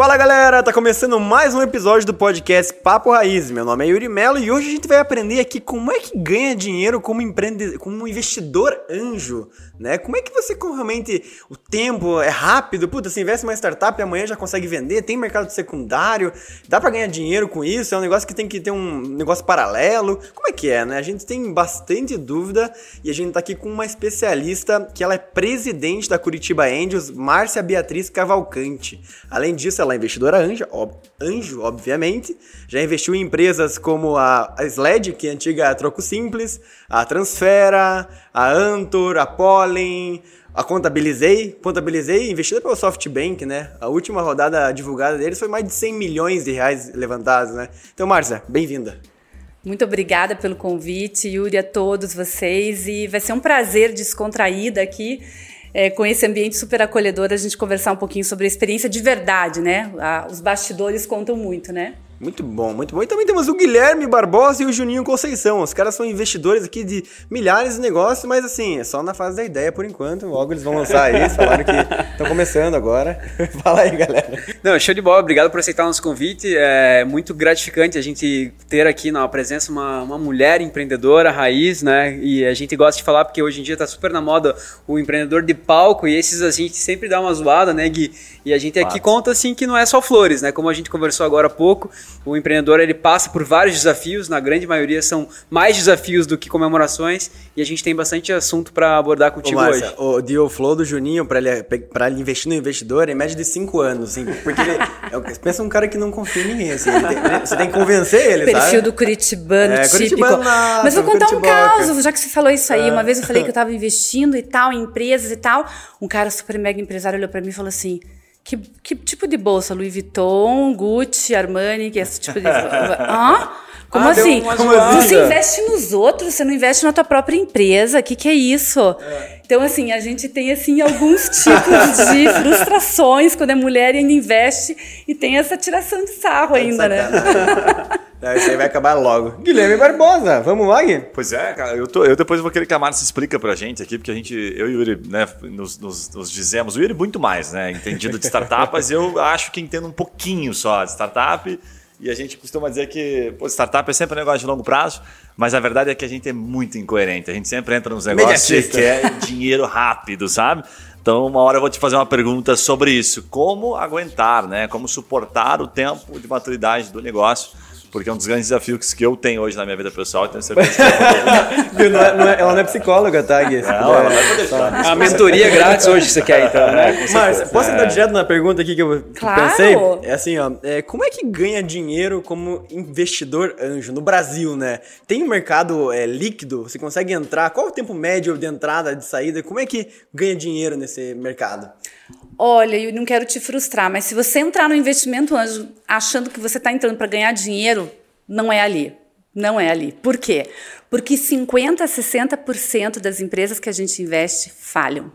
Fala galera, tá começando mais um episódio do podcast Papo Raiz. Meu nome é Yuri Melo e hoje a gente vai aprender aqui como é que ganha dinheiro como empreendedor, como investidor anjo, né? Como é que você realmente o tempo é rápido, puta, você investe em uma startup e amanhã já consegue vender, tem mercado secundário, dá para ganhar dinheiro com isso, é um negócio que tem que ter um negócio paralelo. Como é que é, né? A gente tem bastante dúvida e a gente tá aqui com uma especialista que ela é presidente da Curitiba Angels, Márcia Beatriz Cavalcante. Além disso, ela é investidora anjo, ob, anjo, obviamente. Já investiu em empresas como a, a SLED, que é a antiga Troco Simples, a Transfera, a Antor, a Pollen, a Contabilizei. Contabilizei, investida pelo SoftBank, né? A última rodada divulgada deles foi mais de 100 milhões de reais levantados, né? Então, Márcia, bem-vinda. Muito obrigada pelo convite, Yuri, a todos vocês. E vai ser um prazer descontraída aqui é, com esse ambiente super acolhedor, a gente conversar um pouquinho sobre a experiência de verdade, né? Ah, os bastidores contam muito, né? Muito bom, muito bom. E também temos o Guilherme Barbosa e o Juninho Conceição. Os caras são investidores aqui de milhares de negócios, mas assim, é só na fase da ideia por enquanto. Logo eles vão lançar isso, falaram que estão começando agora. Fala aí, galera. Não, show de bola. Obrigado por aceitar o nosso convite. É muito gratificante a gente ter aqui na presença uma, uma mulher empreendedora, raiz, né? E a gente gosta de falar porque hoje em dia está super na moda o empreendedor de palco e esses a gente sempre dá uma zoada, né, Gui? E a gente aqui conta assim que não é só flores, né? Como a gente conversou agora há pouco, o empreendedor ele passa por vários desafios, na grande maioria são mais desafios do que comemorações, e a gente tem bastante assunto para abordar contigo Ô, Márcia, hoje. O deal flow do Juninho para ele, ele investir no investidor é em média de 5 anos, assim, porque ele é, pensa um cara que não confia em ninguém, assim, tem, você tem que convencer ele, Perfil sabe? do curitibano é, típico. Mas vou contar um caso, já que você falou isso aí, é. uma vez eu falei que eu estava investindo e tal, em empresas e tal, um cara super mega empresário olhou para mim e falou assim, que, que tipo de bolsa? Louis Vuitton, Gucci, Armani, que é esse tipo de. Hã? Como ah, assim? Como você investe nos outros, você não investe na tua própria empresa. O que, que é isso? É. Então, assim, a gente tem assim alguns tipos de frustrações quando é mulher e ainda investe e tem essa tiração de sarro ainda, né? Não, isso aí vai acabar logo. Guilherme Barbosa, vamos lá, Gui? Pois é, cara, eu, tô, eu depois vou querer que a Márcia explica pra gente aqui, porque a gente, eu e o Yuri, né, nos, nos, nos dizemos, o Yuri muito mais, né, entendido de startup, mas eu acho que entendo um pouquinho só de startup, e a gente costuma dizer que pô, startup é sempre um negócio de longo prazo, mas a verdade é que a gente é muito incoerente, a gente sempre entra nos negócios que quer dinheiro rápido, sabe? Então, uma hora eu vou te fazer uma pergunta sobre isso. Como aguentar, né? Como suportar o tempo de maturidade do negócio porque é um dos grandes desafios que eu tenho hoje na minha vida pessoal tenho certeza que não é, não é, ela não é psicóloga, tá, Gui? Não, ela vai poder deixar. A mentoria grátis hoje você quer, então, né? Mas, posso entrar é. direto na pergunta aqui que eu claro. pensei? É assim, ó, é, como é que ganha dinheiro como investidor anjo no Brasil, né? Tem um mercado é, líquido, você consegue entrar, qual é o tempo médio de entrada, de saída, como é que ganha dinheiro nesse mercado? Olha, eu não quero te frustrar, mas se você entrar no investimento anjo achando que você está entrando para ganhar dinheiro, não é ali. Não é ali. Por quê? Porque 50% a 60% das empresas que a gente investe falham.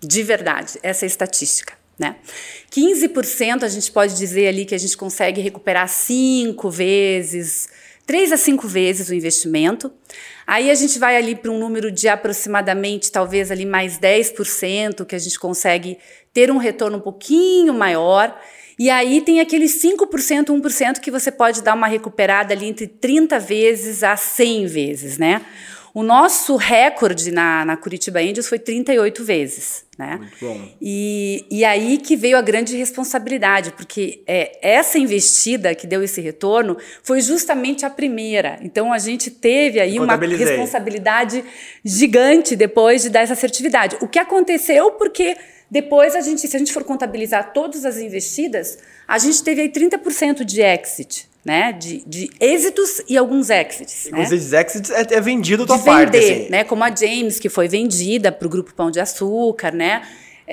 De verdade, essa é a estatística. Né? 15% a gente pode dizer ali que a gente consegue recuperar cinco vezes, três a cinco vezes o investimento. Aí a gente vai ali para um número de aproximadamente, talvez ali mais 10%, que a gente consegue ter um retorno um pouquinho maior. E aí tem aqueles 5%, 1% que você pode dar uma recuperada ali entre 30 vezes a 100 vezes, né? O nosso recorde na, na Curitiba Angels foi 38 vezes, né? Muito bom. E, e aí que veio a grande responsabilidade, porque é, essa investida que deu esse retorno foi justamente a primeira. Então a gente teve aí uma responsabilidade gigante depois de dar essa assertividade. O que aconteceu porque depois, a gente, se a gente for contabilizar todas as investidas, a gente teve aí 30% de exit, né? De, de êxitos e alguns exits. Né? Esses exits é, é vendido tua de parte. Vender, assim. né? Como a James, que foi vendida para o Grupo Pão de Açúcar, né?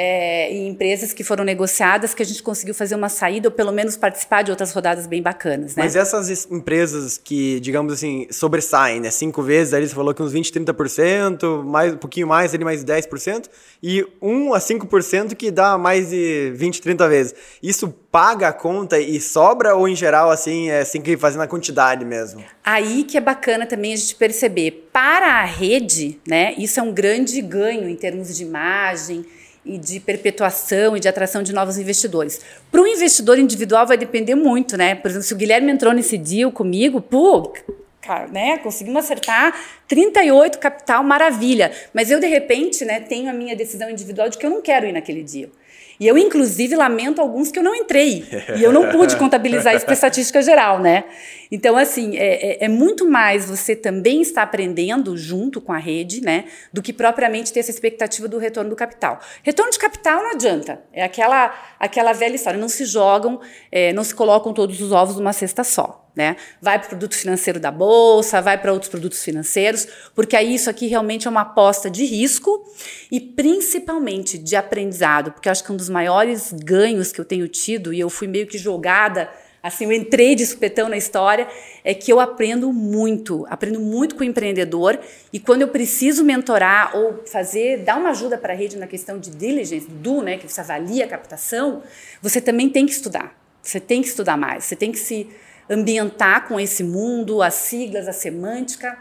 É, em empresas que foram negociadas que a gente conseguiu fazer uma saída ou pelo menos participar de outras rodadas bem bacanas, né? Mas essas empresas que, digamos assim, sobressaem, né? Cinco vezes, ali você falou que uns 20, 30%, mais, um pouquinho mais, ali mais 10%, e 1 a 5% que dá mais de 20, 30 vezes. Isso paga a conta e sobra ou em geral, assim, é assim que fazendo a quantidade mesmo? Aí que é bacana também a gente perceber. Para a rede, né? Isso é um grande ganho em termos de imagem, e de perpetuação e de atração de novos investidores. Para o investidor individual vai depender muito, né? Por exemplo, se o Guilherme entrou nesse deal comigo, pô, cara, né? Conseguimos acertar 38 capital, maravilha. Mas eu, de repente, né, tenho a minha decisão individual de que eu não quero ir naquele deal. E eu, inclusive, lamento alguns que eu não entrei. E eu não pude contabilizar isso para estatística geral, né? Então, assim, é, é, é, muito mais você também estar aprendendo junto com a rede, né? Do que propriamente ter essa expectativa do retorno do capital. Retorno de capital não adianta. É aquela, aquela velha história. Não se jogam, é, não se colocam todos os ovos numa cesta só. Né? Vai para o produto financeiro da bolsa, vai para outros produtos financeiros, porque aí isso aqui realmente é uma aposta de risco e principalmente de aprendizado, porque eu acho que um dos maiores ganhos que eu tenho tido, e eu fui meio que jogada assim, eu entrei de supetão na história, é que eu aprendo muito, aprendo muito com o empreendedor e quando eu preciso mentorar ou fazer, dar uma ajuda para a rede na questão de diligence, do, né, que você avalia a captação, você também tem que estudar. Você tem que estudar mais, você tem que se ambientar com esse mundo, as siglas, a semântica,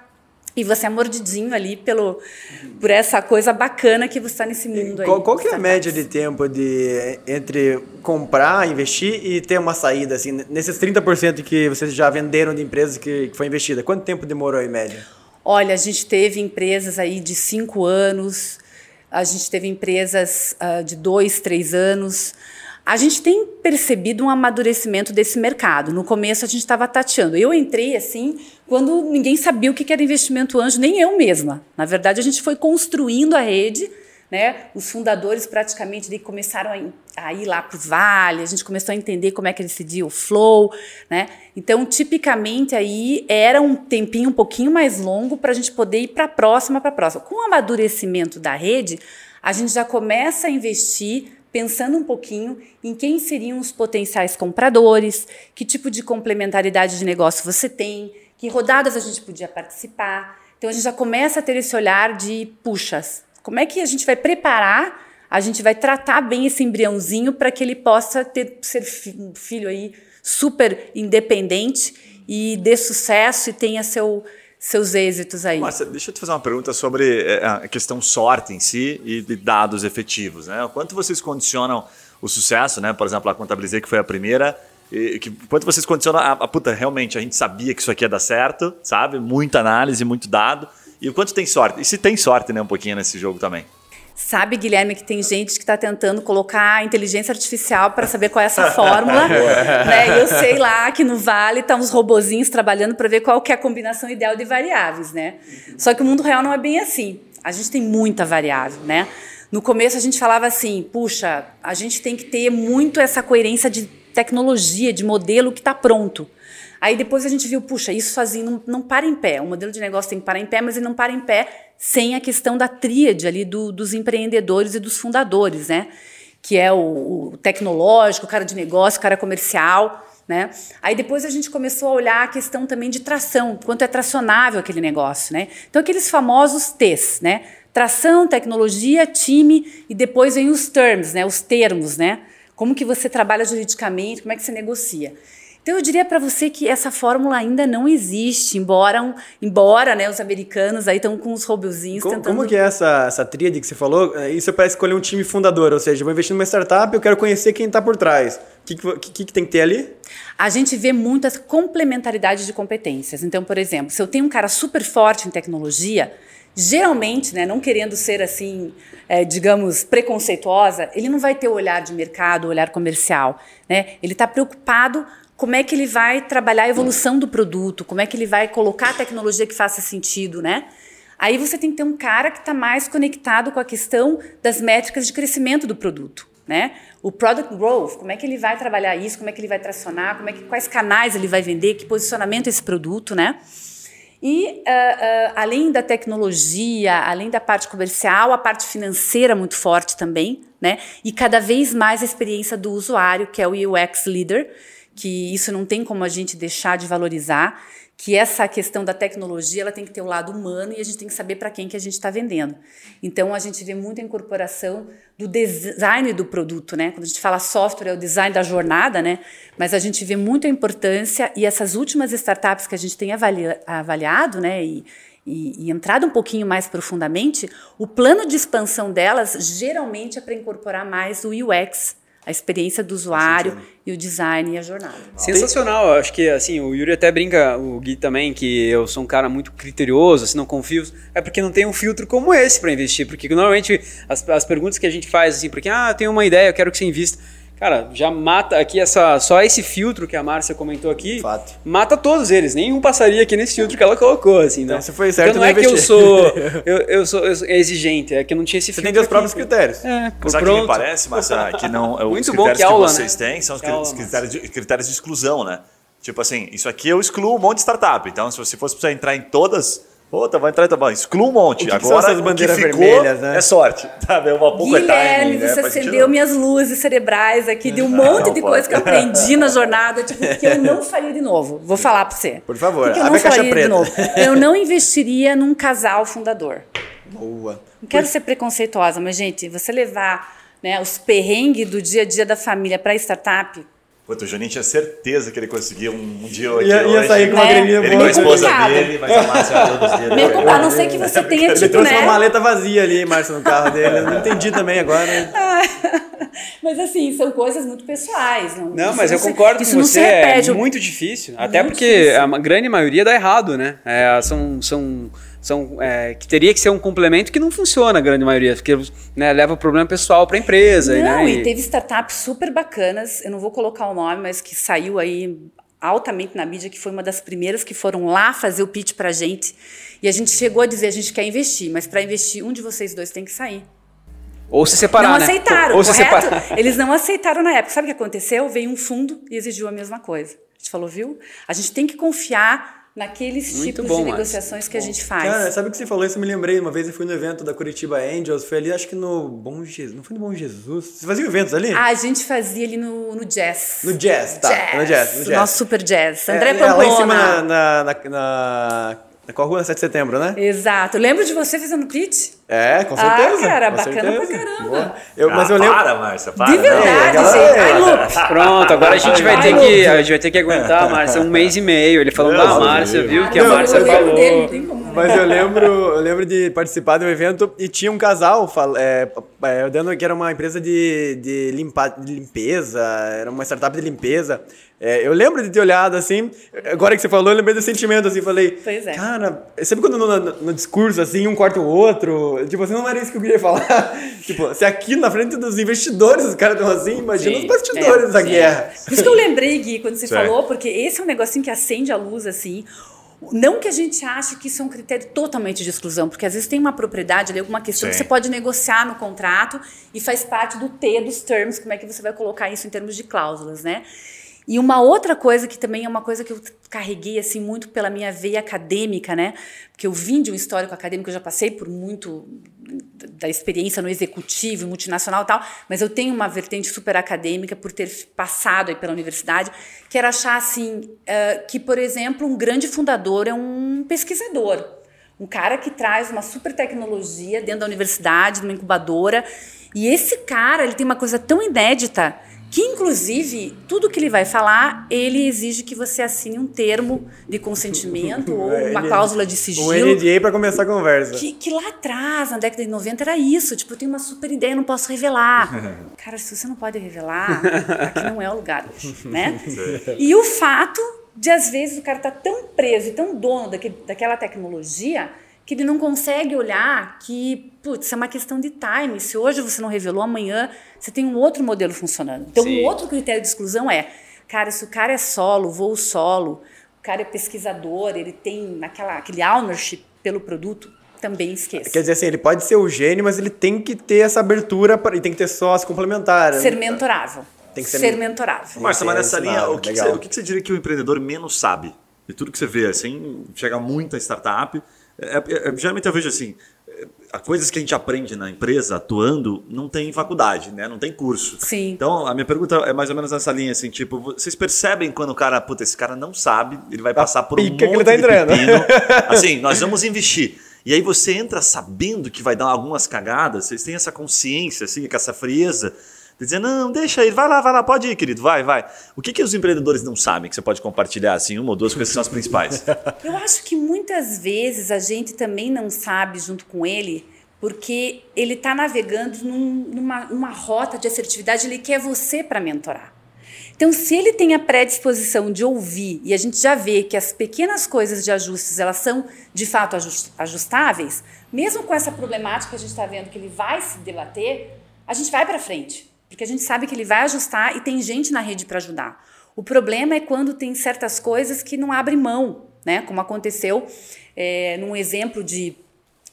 e você é mordidinho ali pelo, por essa coisa bacana que você está nesse mundo qual, aí. Qual que é a média de tempo de, entre comprar, investir e ter uma saída? Assim, nesses 30% que vocês já venderam de empresas que, que foi investida, quanto tempo demorou em média? Olha, a gente teve empresas aí de cinco anos, a gente teve empresas uh, de dois, três anos. A gente tem percebido um amadurecimento desse mercado. No começo a gente estava tateando. Eu entrei assim quando ninguém sabia o que era investimento anjo, nem eu mesma. Na verdade, a gente foi construindo a rede. Né? Os fundadores praticamente começaram a, ir lá para o vale, a gente começou a entender como é que decidia o flow, né? Então, tipicamente aí era um tempinho um pouquinho mais longo para a gente poder ir para a próxima, para a próxima. Com o amadurecimento da rede, a gente já começa a investir pensando um pouquinho em quem seriam os potenciais compradores, que tipo de complementaridade de negócio você tem, que rodadas a gente podia participar. Então a gente já começa a ter esse olhar de, puxas, como é que a gente vai preparar, a gente vai tratar bem esse embriãozinho para que ele possa ter ser um filho aí super independente e dê sucesso e tenha seu seus êxitos aí. Márcia, deixa eu te fazer uma pergunta sobre eh, a questão sorte em si e de dados efetivos. Né? Quanto vocês condicionam o sucesso, né? por exemplo, a Contabilizei, que foi a primeira, e, que, quanto vocês condicionam a, a, puta, realmente a gente sabia que isso aqui ia dar certo, sabe? Muita análise, muito dado. E o quanto tem sorte? E se tem sorte, né, um pouquinho nesse jogo também. Sabe, Guilherme, que tem gente que está tentando colocar inteligência artificial para saber qual é essa fórmula. né? Eu sei lá que no Vale estão tá uns robozinhos trabalhando para ver qual que é a combinação ideal de variáveis, né? Só que o mundo real não é bem assim. A gente tem muita variável, né? No começo a gente falava assim, puxa, a gente tem que ter muito essa coerência de tecnologia, de modelo que está pronto. Aí depois a gente viu, puxa, isso sozinho não, não para em pé. O modelo de negócio tem que parar em pé, mas ele não para em pé sem a questão da tríade ali do, dos empreendedores e dos fundadores, né? Que é o, o tecnológico, o cara de negócio, o cara comercial. Né? Aí depois a gente começou a olhar a questão também de tração, quanto é tracionável aquele negócio, né? Então aqueles famosos T's, né? Tração, tecnologia, time e depois vem os terms, né? Os termos, né? Como que você trabalha juridicamente, como é que você negocia. Então eu diria para você que essa fórmula ainda não existe, embora, embora né, os americanos aí estão com os robozinhos como, tentando... Como que é essa, essa tríade que você falou? É, isso é para escolher um time fundador, ou seja, eu vou investir numa startup, eu quero conhecer quem está por trás. O que, que, que, tem que ter ali? A gente vê muitas complementaridades de competências. Então, por exemplo, se eu tenho um cara super forte em tecnologia, geralmente, né, não querendo ser assim, é, digamos, preconceituosa, ele não vai ter o olhar de mercado, o olhar comercial. Né? Ele está preocupado como é que ele vai trabalhar a evolução do produto, como é que ele vai colocar a tecnologia que faça sentido, né? Aí você tem que ter um cara que está mais conectado com a questão das métricas de crescimento do produto, né? O product growth, como é que ele vai trabalhar isso, como é que ele vai tracionar, como é que, quais canais ele vai vender, que posicionamento esse produto, né? E uh, uh, além da tecnologia, além da parte comercial, a parte financeira muito forte também, né? E cada vez mais a experiência do usuário, que é o UX Leader, que isso não tem como a gente deixar de valorizar que essa questão da tecnologia ela tem que ter o lado humano e a gente tem que saber para quem que a gente está vendendo. Então a gente vê muita incorporação do design do produto, né? Quando a gente fala software é o design da jornada, né? Mas a gente vê muita importância e essas últimas startups que a gente tem avaliado, né? E, e, e entrado um pouquinho mais profundamente, o plano de expansão delas geralmente é para incorporar mais o UX a experiência do usuário e o design e a jornada. Sensacional, acho que assim, o Yuri até brinca, o Gui também, que eu sou um cara muito criterioso, assim, não confio, é porque não tem um filtro como esse para investir, porque normalmente as, as perguntas que a gente faz, assim, porque, ah, eu tenho uma ideia, eu quero que você invista, Cara, já mata aqui essa só esse filtro que a Márcia comentou aqui. Fato. Mata todos eles. Nenhum passaria aqui nesse filtro que ela colocou, assim. Né? Então, você foi certo então, não é que eu sou, eu, eu, sou eu sou exigente, é que eu não tinha esse você filtro. Você tem os próprios critérios. É, por Sabe pronto. que me parece, Márcia, que não, é Muito os bom, critérios que, aula, que vocês né? têm são os que aula, critérios, de, critérios de exclusão, né? Tipo assim, isso aqui eu excluo um monte de startup. Então, se você fosse precisar entrar em todas, Puta, vai entrar e tá bom. Exclua um monte. O que Agora, que são essas bandeiras o que ficou vermelhas, né? É sorte. Tá, é uma pouco Guilherme, é timing, você né? acendeu minhas luzes cerebrais aqui, de um monte não de pode. coisa que eu aprendi na jornada, tipo, que eu não faria de novo. Vou falar pra você. Por favor, que eu abre não a caixa faria preta. de novo. Eu não investiria num casal fundador. Boa. Não quero ser preconceituosa, mas, gente, você levar né, os perrengues do dia a dia da família para startup, Puta, o Juninho tinha certeza que ele conseguia um, um dia aqui Ia, ia hoje. sair com uma né? graninha Ele boa. com a esposa complicado. dele, mas a Márcia. Mesmo, a não ser que você tenha, Ele tipo, trouxe né? uma maleta vazia ali, Márcio, no carro dele. Eu não entendi também agora. né? Mas assim, são coisas muito pessoais. Não, Não, isso mas eu concordo isso com não você, se repete. é muito difícil. Até Muito porque difícil. a grande maioria dá errado, né? É, são, são, são, é, que teria que ser um complemento que não funciona a grande maioria, porque né, leva o problema pessoal para a empresa. Não, né? e teve startups super bacanas, eu não vou colocar o nome, mas que saiu aí altamente na mídia, que foi uma das primeiras que foram lá fazer o pitch pra gente. E a gente chegou a dizer, a gente quer investir, mas para investir, um de vocês dois tem que sair. Ou se separar, não né? aceitaram, Ou se correto? separar. Eles não aceitaram na época. Sabe o que aconteceu? Veio um fundo e exigiu a mesma coisa. A gente falou, viu? A gente tem que confiar naqueles Muito tipos bom, de negociações que a gente faz. Cara, sabe o que você falou? Isso eu me lembrei. Uma vez eu fui no evento da Curitiba Angels. Foi ali, acho que no Bom Jesus. Não foi no Bom Jesus? Vocês faziam eventos ali? a gente fazia ali no, no jazz. No jazz, tá. No jazz, no jazz. nosso super jazz. André é, é, lá em cima Pamplona. na, na, na, na, na qual rua? 7 de setembro, né? Exato. Lembro de você fazendo pitch? É, com Ah, certeza. cara, com bacana pra certeza. caramba. Boa. Eu, mas Ah, eu lembro. Para, Márcia, para. De não. verdade, aquela- gente. Ai, Lupe. Pronto, agora a gente vai Ai, ter que, a gente vai ter que aguentar, Márcia, um mês e meio. Ele falando da Márcia, viu? Que a Não, Márcia falou. dele, não tem como, né? Mas eu lembro, eu lembro de participar de um evento e tinha um casal fal- é, é, dando que era uma empresa de, de, limpa, de limpeza, era uma startup de limpeza. É, eu lembro de ter olhado assim, agora que você falou, eu lembrei desse sentimento assim, falei, Pois é. cara, sempre quando no, no- no discurso assim, um corta o outro, tipo assim, não era isso que eu queria falar. tipo, se aqui na frente dos investidores os caras estão assim, imagina Sim. os bastidores É, da sim. guerra. Por isso que eu lembrei, Gui, quando você Certo. falou, porque esse é um negocinho que acende a luz, assim. Não que a gente ache que isso é um critério totalmente de exclusão, porque às vezes tem uma propriedade ali, alguma questão que Sim. você pode negociar no contrato e faz parte do T dos termos, como é que você vai colocar isso em termos de cláusulas, né? E uma outra coisa que também é uma coisa que eu carreguei assim muito pela minha veia acadêmica, né? Porque eu vim de um histórico acadêmico, eu já passei por muito da experiência no executivo, multinacional e tal, mas eu tenho uma vertente super acadêmica por ter passado aí pela universidade, que era achar assim eh, que, por exemplo, um grande fundador é um pesquisador, um cara que traz uma super tecnologia dentro da universidade, numa incubadora, e esse cara ele tem uma coisa tão inédita que, inclusive, tudo que ele vai falar, ele exige que você assine um termo de consentimento ou uma Ele- cláusula de Um sigilo. NDA pra começar a conversa. Que, que lá atrás, na década de 90, era isso. Tipo, eu tenho uma super ideia, não posso revelar. Cara, se você não pode revelar, aqui não é o lugar, né? E o fato de, às vezes, o cara tá tão preso e tão dono daquele, daquela tecnologia que ele não consegue olhar que, putz, é uma questão de time. Se hoje você não revelou, amanhã você tem um outro modelo funcionando. Então, Sim. um outro critério de exclusão é, cara, se o cara é solo, voo solo, o cara é pesquisador, ele tem aquela, aquele ownership pelo produto, também esqueça. Quer dizer assim, ele pode ser o gênio, mas ele tem que ter essa abertura pra- e tem que ter sócio complementar. Ser mentorável. Tem que ser- ser mentorável. Márcia, mas nessa linha, o que, que você, o que que você diria que o empreendedor menos sabe? de tudo que você vê, assim, chega muita startup. É, é, é, geralmente eu vejo assim, é, coisas que a gente aprende na empresa atuando não tem faculdade, né? Não tem curso. Sim. Então, a minha pergunta é mais ou menos nessa linha, assim, tipo, vocês percebem quando o cara, puta, esse cara não sabe, ele vai passar por um monte que ele tá de entrando. pepino. Assim, nós vamos investir. E aí você entra sabendo que vai dar algumas cagadas, vocês têm essa consciência, assim, com essa frieza, dizer, não, deixa aí, vai lá, vai lá, pode ir, querido, vai, vai. O que, que os empreendedores não sabem que você pode compartilhar, assim, uma ou duas coisas são as principais? Eu acho que muitas vezes a gente também não sabe junto com ele, porque ele está navegando num, numa, numa rota de assertividade, ele quer você para mentorar. Então, se ele tem a predisposição de ouvir e a gente já vê que as pequenas coisas de ajustes elas são de fato ajustáveis, mesmo com essa problemática que a gente está vendo que ele vai se debater, a gente vai para frente, porque a gente sabe que ele vai ajustar e tem gente na rede para ajudar. O problema é quando tem certas coisas que não abrem mão, né? Como aconteceu é, num exemplo de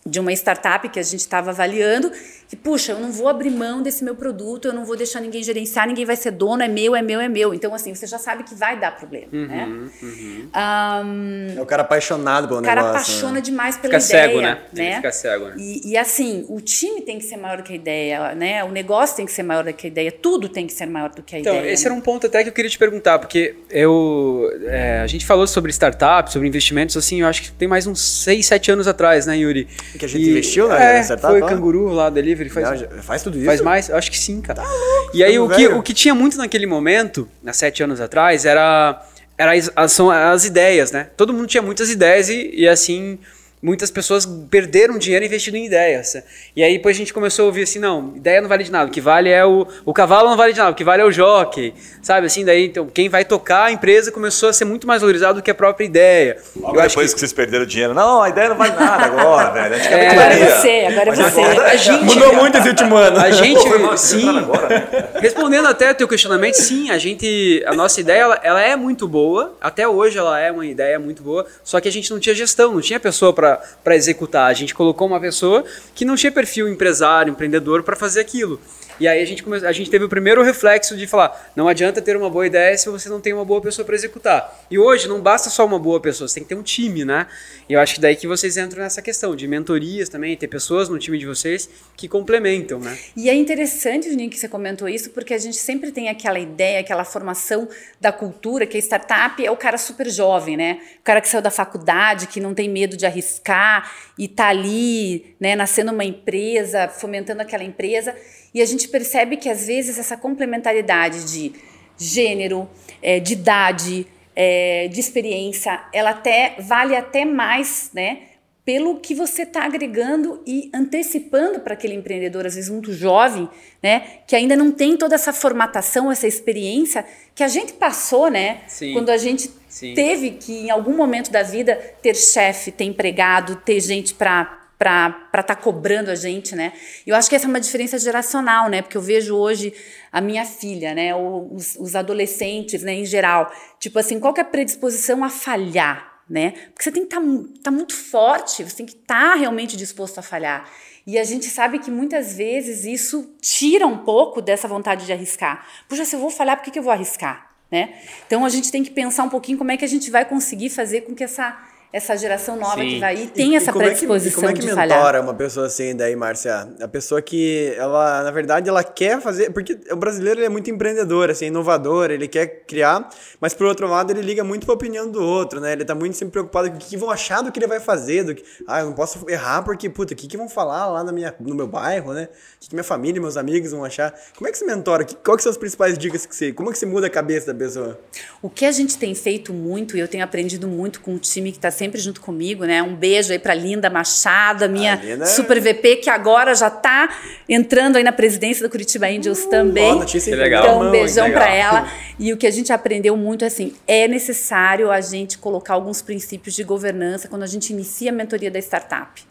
de uma startup que a gente estava avaliando, que, puxa, eu não vou abrir mão desse meu produto, eu não vou deixar ninguém gerenciar, ninguém vai ser dono, é meu, é meu, é meu. Então, assim, você já sabe que vai dar problema, uhum, né? Uhum. Um, é o cara apaixonado pelo negócio. O cara negócio, apaixona né? demais pela fica ideia. Cego, né? né? Fica cego, né? E, e, assim, o time tem que ser maior do que a ideia, né? O negócio tem que ser maior do que a ideia, tudo tem que ser maior do que a então, ideia. Então, esse né? era um ponto até que eu queria te perguntar, porque eu, é, a gente falou sobre startups, sobre investimentos, assim, eu acho que tem mais uns 6, 7 anos atrás, né, Yuri? Que a gente e, investiu, né? É, foi lá? Canguru lá, Delivery. Faz, Já, faz tudo isso? Faz mais? Eu acho que sim, cara. Tá louco, e aí o que, o que tinha muito naquele momento, há sete anos atrás, era, era as, são as ideias, né? Todo mundo tinha muitas ideias e, e assim muitas pessoas perderam dinheiro investindo em ideias. E aí depois a gente começou a ouvir assim, não, ideia não vale de nada, o que vale é o, o cavalo não vale de nada, o que vale é o jockey, sabe assim, daí então quem vai tocar a empresa começou a ser muito mais valorizado do que a própria ideia. Logo Eu depois que... que... vocês perderam dinheiro, não, a ideia não vale nada agora, velho. É, agora é você, agora é você. A gente, Mudou muito esse último ano. A gente, Pô, sim, agora, respondendo até o teu questionamento, sim, a gente, a nossa ideia, ela, ela é muito boa, até hoje ela é uma ideia muito boa, só que a gente não tinha gestão, não tinha pessoa para para executar. A gente colocou uma pessoa que não tinha perfil empresário, empreendedor para fazer aquilo. E aí a gente, a gente teve o primeiro reflexo de falar: não adianta ter uma boa ideia se você não tem uma boa pessoa para executar. E hoje não basta só uma boa pessoa, você tem que ter um time, né? E eu acho que daí que vocês entram nessa questão de mentorias também, ter pessoas no time de vocês que complementam, né? E é interessante, Juninho, que você comentou isso, porque a gente sempre tem aquela ideia, aquela formação da cultura, que a startup é o cara super jovem, né? O cara que saiu da faculdade, que não tem medo de arriscar e tá ali, né, nascendo uma empresa, fomentando aquela empresa. E a gente percebe que às vezes essa complementaridade de gênero, é, de idade, é, de experiência, ela até vale até mais, né? Pelo que você está agregando e antecipando para aquele empreendedor, às vezes muito jovem, né? Que ainda não tem toda essa formatação, essa experiência que a gente passou, né? Sim. Quando a gente Sim. teve que, em algum momento da vida, ter chefe, ter empregado, ter gente para para estar tá cobrando a gente, né? Eu acho que essa é uma diferença geracional, né? Porque eu vejo hoje a minha filha, né? Os, os adolescentes, né? Em geral, tipo assim, qual é a predisposição a falhar, né? Porque você tem que estar tá, tá muito forte, você tem que estar tá realmente disposto a falhar. E a gente sabe que muitas vezes isso tira um pouco dessa vontade de arriscar. Puxa, se eu vou falhar, por que, que eu vou arriscar? Né? Então a gente tem que pensar um pouquinho como é que a gente vai conseguir fazer com que essa essa geração nova Sim. que vai aí tem e, essa e predisposição é que, como é que mentora falhar. uma pessoa assim daí, Márcia? A pessoa que ela, na verdade, ela quer fazer, porque o brasileiro é muito empreendedor, assim, inovador, ele quer criar, mas por outro lado ele liga muito para a opinião do outro, né? Ele tá muito sempre preocupado com o que vão achar do que ele vai fazer, do que, ah, eu não posso errar porque, puta, o que, que vão falar lá na minha, no meu bairro, né? O que, que minha família, meus amigos vão achar? Como é que você mentora? Qual que são as principais dicas que você, como é que você muda a cabeça da pessoa? O que a gente tem feito muito, e eu tenho aprendido muito com o time que está sempre junto comigo, né? Um beijo aí para Linda Machado, minha Linda... É super VP, que agora já está entrando aí na presidência do Curitiba Angels uh, também. Ó, notícia legal. Então, um beijão para ela. E o que a gente aprendeu muito é assim, é necessário a gente colocar alguns princípios de governança quando a gente inicia a mentoria da startup.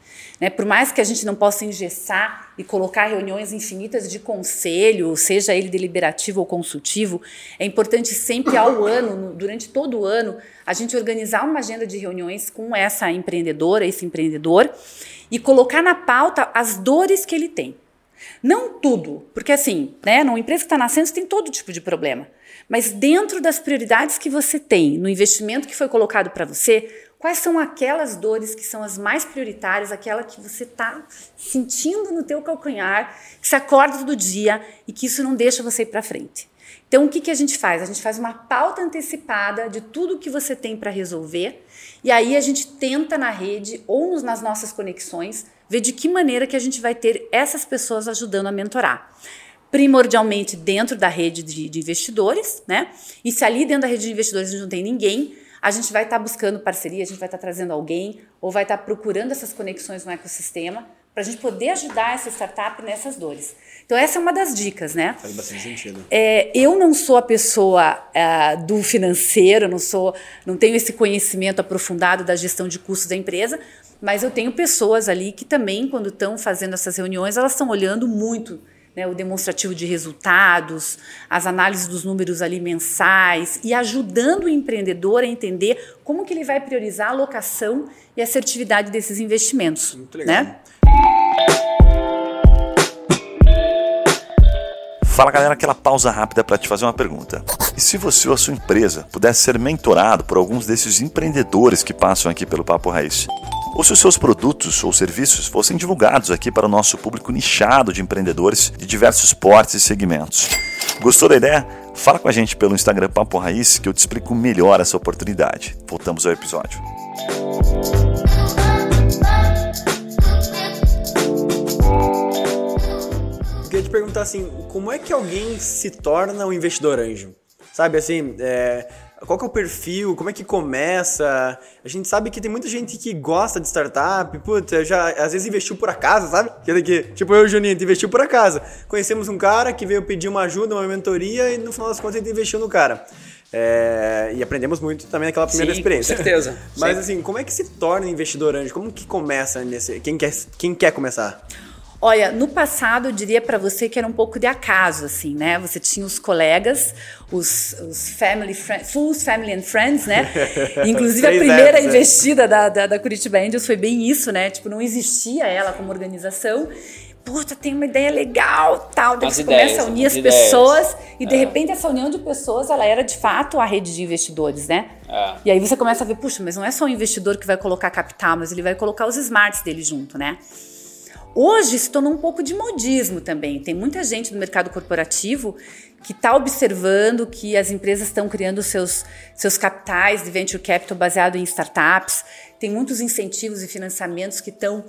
Né? Por mais que a gente não possa engessar e colocar reuniões infinitas de conselho, seja ele deliberativo ou consultivo, é importante sempre ao ano, durante todo o ano, a gente organizar uma agenda de reuniões com essa empreendedora, esse empreendedor, e colocar na pauta as dores que ele tem. Não tudo, porque assim, né, numa empresa que está nascendo, você tem todo tipo de problema. Mas dentro das prioridades que você tem, no investimento que foi colocado para você, quais são aquelas dores que são as mais prioritárias, aquela que você está sentindo no teu calcanhar, que se acorda todo dia e que isso não deixa você ir para frente. Então, o que, que a gente faz? A gente faz uma pauta antecipada de tudo que você tem para resolver e aí a gente tenta na rede ou nas nossas conexões ver de que maneira que a gente vai ter essas pessoas ajudando a mentorar primordialmente dentro da rede de, de, investidores, né? E se ali dentro da rede de investidores a gente não tem ninguém, a gente vai estar tá buscando parceria, a gente vai estar tá trazendo alguém, ou vai estar tá procurando essas conexões no ecossistema para a gente poder ajudar essa startup nessas dores. Então essa é uma das dicas, né? Faz bastante sentido. É, eu não sou a pessoa uh, do financeiro, não sou, não tenho esse conhecimento aprofundado da gestão de custos da empresa, mas eu tenho pessoas ali que também, quando estão fazendo essas reuniões, elas estão olhando muito né, o demonstrativo de resultados, as análises dos números ali mensais e ajudando o empreendedor a entender como que ele vai priorizar a alocação e a assertividade desses investimentos. Muito legal. Né? Fala galera, aquela pausa rápida para te fazer uma pergunta. E se você ou a sua empresa pudesse ser mentorado por alguns desses empreendedores que passam aqui pelo Papo Raiz? Ou se os seus produtos ou serviços fossem divulgados aqui para o nosso público nichado de empreendedores de diversos portes e segmentos. Gostou da ideia? Fala com a gente pelo Instagram Papo Raiz que eu te explico melhor essa oportunidade. Voltamos ao episódio. Eu queria te perguntar assim, como é que alguém se torna um investidor anjo? Sabe assim, é, qual que é o perfil? Como é que começa? A gente sabe que tem muita gente que gosta de startup, puta, já às vezes investiu por acaso, sabe? Que tipo eu e o Juninho, investiu por acaso. Conhecemos um cara que veio pedir uma ajuda, uma mentoria e no final das contas a gente investiu no cara. É, e aprendemos muito também naquela primeira Sim, experiência. Com certeza. Mas assim, como é que se torna investidor anjo? Como que começa nesse. Quem quer, quem quer começar? Olha, no passado eu diria para você que era um pouco de acaso, assim, né? Você tinha os colegas, os, os family friends, Fools, Family and Friends, né? Inclusive a primeira apps, investida da, da, da Curitiba Angels foi bem isso, né? Tipo, não existia ela como organização puta, tem uma ideia legal, tal. Daí as você ideias, começa a unir as pessoas e de é. repente essa união de pessoas, ela era de fato a rede de investidores, né? É. E aí você começa a ver, puxa, mas não é só o investidor que vai colocar capital, mas ele vai colocar os smarts dele junto, né? Hoje se tornou um pouco de modismo também. Tem muita gente no mercado corporativo que está observando que as empresas estão criando seus, seus capitais de venture capital baseado em startups. Tem muitos incentivos e financiamentos que estão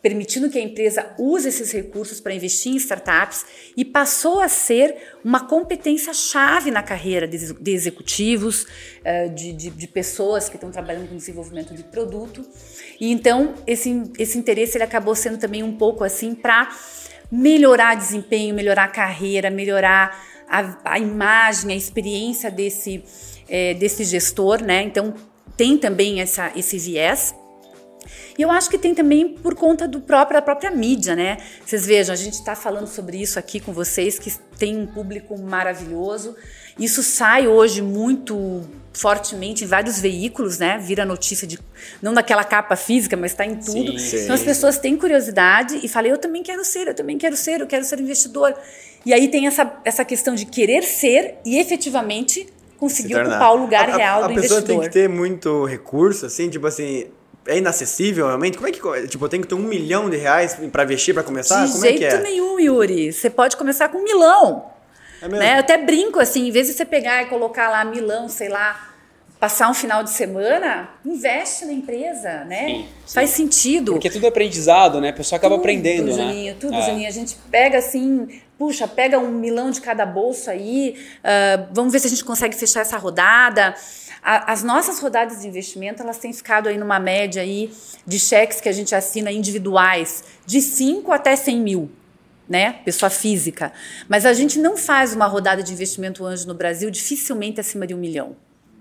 permitindo que a empresa use esses recursos para investir em startups e passou a ser uma competência chave na carreira de, executivos, eh, de, de, de, pessoas que estão trabalhando com desenvolvimento de produto. E então esse, esse interesse ele acabou sendo também um pouco assim para melhorar desempenho, melhorar a carreira, melhorar a, a imagem, a experiência desse, é, desse gestor, né? Então tem também essa, esse viés. E eu acho que tem também por conta do próprio, da própria mídia, né? Vocês vejam, a gente está falando sobre isso aqui com vocês, que tem um público maravilhoso. Isso sai hoje muito fortemente em vários veículos, né? Vira notícia de não naquela capa física, mas está em tudo. Sim, então as pessoas têm curiosidade e falam: eu também quero ser, eu também quero ser, eu quero ser investidor. E aí tem essa, essa questão de querer ser e efetivamente conseguir ocupar o lugar a, real a, do investidor. A pessoa tem que ter muito recurso, assim, tipo assim, é inacessível realmente? Como é que. Tipo, eu tenho que ter um milhão de reais para investir para começar? De Como jeito é que é? nenhum, Yuri. Você pode começar com um milão. É mesmo? Né? Eu até brinco assim, em vez de você pegar e colocar lá milão, sei lá, passar um final de semana, investe na empresa, né? Sim, sim. Faz sentido. Porque tudo é aprendizado, né? A pessoa acaba tudo, aprendendo, Juninho, né? Tudo, é. Juninho. A gente pega assim, puxa, pega um milão de cada bolso aí, uh, vamos ver se a gente consegue fechar essa rodada as nossas rodadas de investimento elas têm ficado aí numa média aí de cheques que a gente assina individuais de 5 até 100 mil. Né? Pessoa física. Mas a gente não faz uma rodada de investimento anjo no Brasil dificilmente acima de um milhão.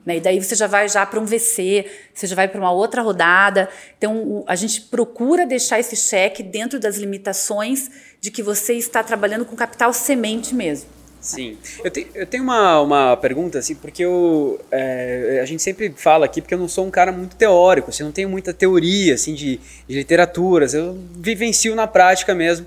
Né? E daí você já vai já para um VC, você já vai para uma outra rodada. Então a gente procura deixar esse cheque dentro das limitações de que você está trabalhando com capital semente mesmo. Sim. Eu, te, eu tenho uma, uma pergunta, assim, porque eu, é, a gente sempre fala aqui, porque eu não sou um cara muito teórico, assim, eu não tenho muita teoria, assim, de, de literaturas, eu vivencio na prática mesmo.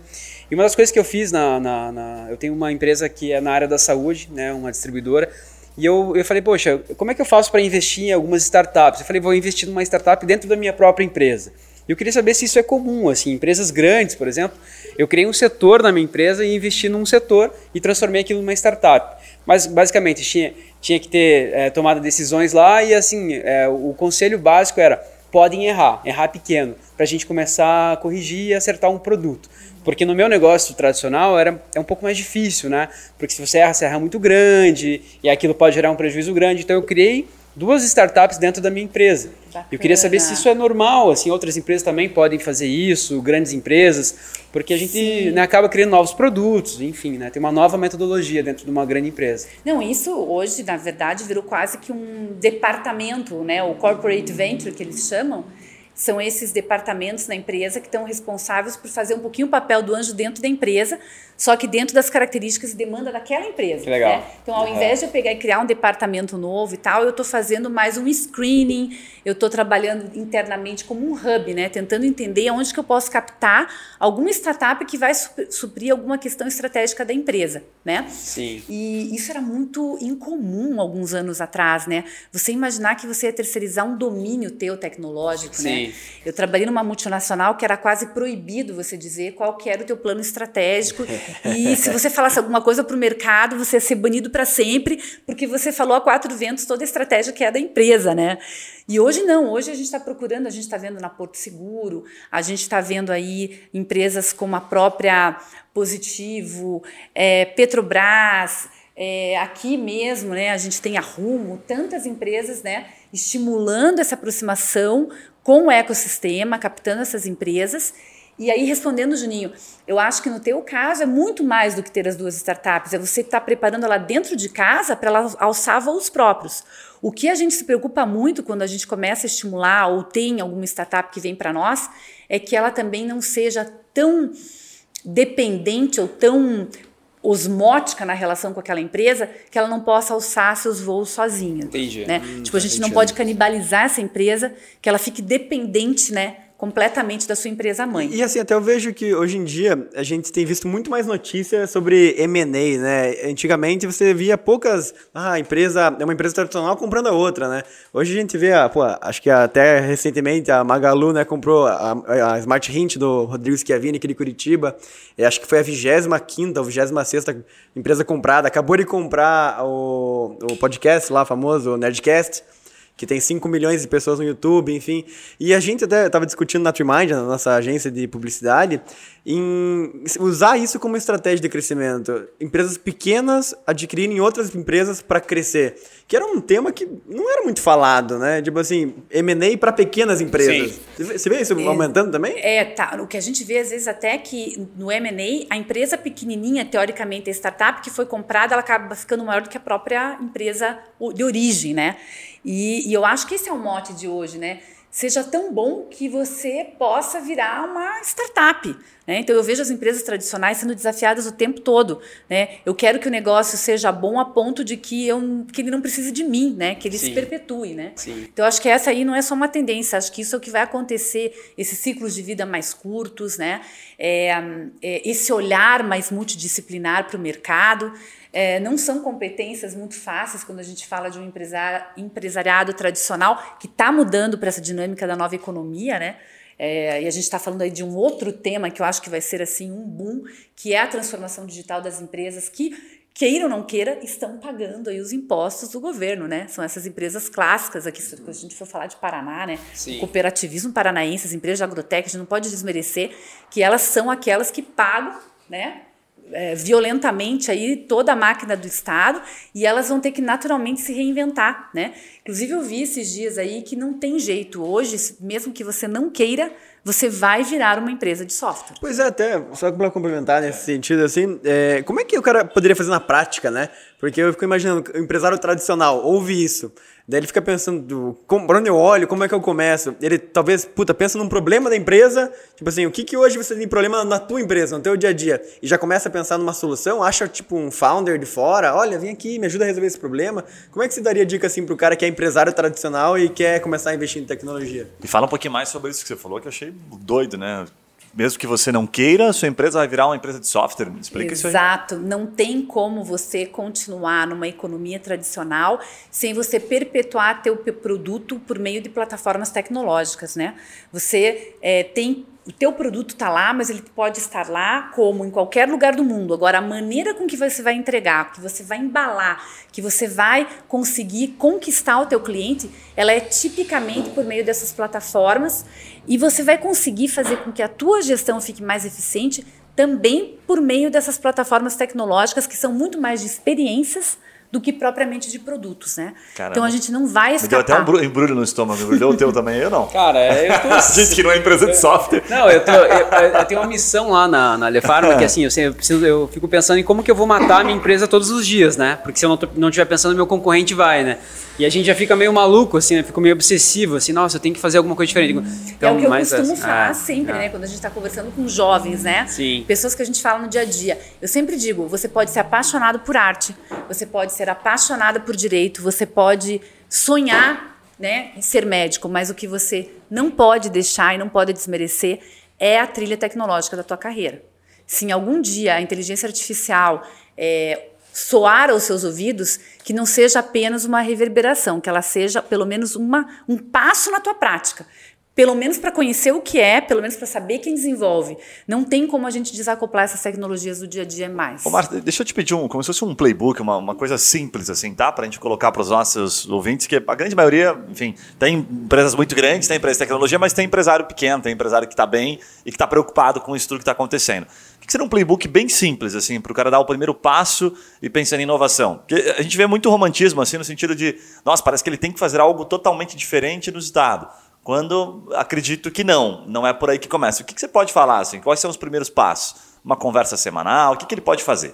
E uma das coisas que eu fiz na, na, na, Eu tenho uma empresa que é na área da saúde, né, uma distribuidora, E eu, eu falei, poxa, como é que eu faço para investir em algumas startups? Eu falei, vou investir numa startup dentro da minha própria empresa. Eu queria saber se isso é comum, assim, empresas grandes, por exemplo, eu criei um setor na minha empresa e investi num setor e transformei aquilo numa startup. Mas basicamente tinha, tinha que ter é, tomado decisões lá e assim, é, o conselho básico era podem errar, errar pequeno, para a gente começar a corrigir e acertar um produto. Porque no meu negócio tradicional era, é um pouco mais difícil, né? Porque se você erra, você erra muito grande e aquilo pode gerar um prejuízo grande. Então eu criei duas startups dentro da minha empresa. Bacana. Eu queria saber se isso é normal, assim, outras empresas também podem fazer isso, grandes empresas, porque a gente né, acaba criando novos produtos, enfim, né, tem uma nova metodologia dentro de uma grande empresa. Não, isso hoje, na verdade, virou quase que um departamento, né, o corporate venture que eles chamam, são esses departamentos na empresa que estão responsáveis por fazer um pouquinho o papel do anjo dentro da empresa, só que dentro das características e demanda daquela empresa. Que legal. Né? Então, ao invés de eu pegar e criar um departamento novo e tal, eu estou fazendo mais um screening, eu estou trabalhando internamente como um hub, né? tentando entender onde que eu posso captar alguma startup que vai suprir alguma questão estratégica da empresa. Né? Sim. E isso era muito incomum alguns anos atrás, né? Você imaginar que você ia terceirizar um domínio teu tecnológico, né? Sim. né? Eu trabalhei numa multinacional que era quase proibido você dizer qual que era o teu plano estratégico. e se você falasse alguma coisa para o mercado, você ia ser banido para sempre, porque você falou a quatro ventos toda a estratégia que é da empresa, né? E hoje não, hoje a gente está procurando, a gente está vendo na Porto Seguro, a gente está vendo aí empresas como a própria Positivo, é, Petrobras, é, aqui mesmo, né, a gente tem a Rumo, tantas empresas, né, estimulando essa aproximação com o ecossistema, captando essas empresas. E aí, respondendo, Juninho, eu acho que no teu caso é muito mais do que ter as duas startups, é você estar tá preparando ela dentro de casa para ela alçar voos próprios. O que a gente se preocupa muito quando a gente começa a estimular ou tem alguma startup que vem para nós é que ela também não seja tão dependente ou tão osmótica na relação com aquela empresa que ela não possa alçar seus voos sozinha. Entendi. Né? Hum, tipo, a gente não pode canibalizar essa empresa, que ela fique dependente, né? Completamente da sua empresa mãe. E, assim, até eu vejo que hoje em dia a gente tem visto muito mais notícias sobre M&A, né? Antigamente você via poucas, ah, empresa, é uma empresa tradicional comprando a outra, né? Hoje a gente vê, a, pô, acho que até recentemente a Magalu, né, comprou a, a Smart Hint do Rodrigo Schiavini aqui de Curitiba. E acho que foi a 25ª ou 26 empresa comprada, acabou de comprar o, o podcast lá famoso, o Nerdcast que tem 5 milhões de pessoas no YouTube, enfim. E a gente até estava discutindo na Trimind, na nossa agência de publicidade, em usar isso como estratégia de crescimento. Empresas pequenas adquirirem outras empresas para crescer. Que era um tema que não era muito falado, né? Tipo assim, M&A para pequenas empresas. Sim. Você vê isso é, aumentando também? É, tá. O que a gente vê às vezes até que no M&A, a empresa pequenininha, teoricamente a startup que foi comprada, ela acaba ficando maior do que a própria empresa de origem, né? E, e eu acho que esse é o mote de hoje, né? seja tão bom que você possa virar uma startup. Né? Então, eu vejo as empresas tradicionais sendo desafiadas o tempo todo. Né? Eu quero que o negócio seja bom a ponto de que, eu, que ele não precise de mim, né? que ele Sim. se perpetue. Né? Sim. Então, acho que essa aí não é só uma tendência, acho que isso é o que vai acontecer, esses ciclos de vida mais curtos, né? É, é, esse olhar mais multidisciplinar para o mercado. É, não são competências muito fáceis quando a gente fala de um empresariado tradicional que está mudando para essa dinâmica da nova economia, né? É, e a gente está falando aí de um outro tema que eu acho que vai ser assim um boom, que é a transformação digital das empresas que queira ou não queira, estão pagando aí os impostos do governo, né? São essas empresas clássicas aqui, se a gente for falar de Paraná, né? Sim. O cooperativismo paranaense, as empresas de agrotec, a gente não pode desmerecer que elas são aquelas que pagam, né? É, violentamente aí toda a máquina do Estado e elas vão ter que naturalmente se reinventar, né? Inclusive eu vi esses dias aí que não tem jeito hoje, mesmo que você não queira, você vai virar uma empresa de software. Pois é, até só para complementar nesse sentido assim, é, como é que o cara poderia fazer na prática, né? Porque eu fico imaginando, o empresário tradicional ouve isso, Daí ele fica pensando, como, pra onde eu olho, como é que eu começo? Ele talvez, puta, pensa num problema da empresa, tipo assim, o que que hoje você tem problema na tua empresa, no teu dia a dia? E já começa a pensar numa solução, acha tipo um founder de fora, olha, vem aqui, me ajuda a resolver esse problema. Como é que você daria dica assim pro cara que é empresário tradicional e quer começar a investir em tecnologia? E fala um pouquinho mais sobre isso que você falou, que eu achei doido, né? Mesmo que você não queira, sua empresa vai virar uma empresa de software. Explica Exato. isso. Exato. Não tem como você continuar numa economia tradicional sem você perpetuar teu produto por meio de plataformas tecnológicas, né? Você é, tem o teu produto está lá, mas ele pode estar lá como em qualquer lugar do mundo. Agora, a maneira com que você vai entregar, que você vai embalar, que você vai conseguir conquistar o teu cliente, ela é tipicamente por meio dessas plataformas e você vai conseguir fazer com que a tua gestão fique mais eficiente também por meio dessas plataformas tecnológicas que são muito mais de experiências do que propriamente de produtos, né? Caramba. Então a gente não vai escapar. Me deu até um embrulho no estômago. Deu o teu também, eu não. Cara, eu tô... gente que não é empresa de software. Não, eu, tô, eu, eu, tenho uma missão lá na, na Lefarma, que assim, eu, eu, preciso, eu fico pensando em como que eu vou matar a minha empresa todos os dias, né? Porque se eu não, tô, não estiver pensando, meu concorrente vai, né? E a gente já fica meio maluco, assim, né? Fico meio obsessivo, assim, nossa, eu tenho que fazer alguma coisa diferente. Então, é o que eu costumo assim, falar ah, sempre, ah. né? Quando a gente está conversando com jovens, né? Sim. Pessoas que a gente fala no dia a dia. Eu sempre digo, você pode ser apaixonado por arte, você pode ser apaixonada por direito, você pode sonhar né, em ser médico, mas o que você não pode deixar e não pode desmerecer é a trilha tecnológica da tua carreira. Se em algum dia a inteligência artificial é, soar aos seus ouvidos, que não seja apenas uma reverberação, que ela seja pelo menos uma, um passo na tua prática. Pelo menos para conhecer o que é, pelo menos para saber quem desenvolve. Não tem como a gente desacoplar essas tecnologias do dia a dia mais. Ô Marta, deixa eu te pedir um, como se fosse um playbook, uma, uma coisa simples assim, tá? Para a gente colocar para os nossos ouvintes, que a grande maioria, enfim, tem empresas muito grandes, tem empresas de tecnologia, mas tem empresário pequeno, tem empresário que está bem e que está preocupado com isso tudo que está acontecendo que seria um playbook bem simples, assim, para o cara dar o primeiro passo e pensar em inovação? Porque a gente vê muito romantismo, assim, no sentido de, nossa, parece que ele tem que fazer algo totalmente diferente no Estado. Quando acredito que não, não é por aí que começa. O que, que você pode falar, assim? Quais são os primeiros passos? Uma conversa semanal? O que, que ele pode fazer?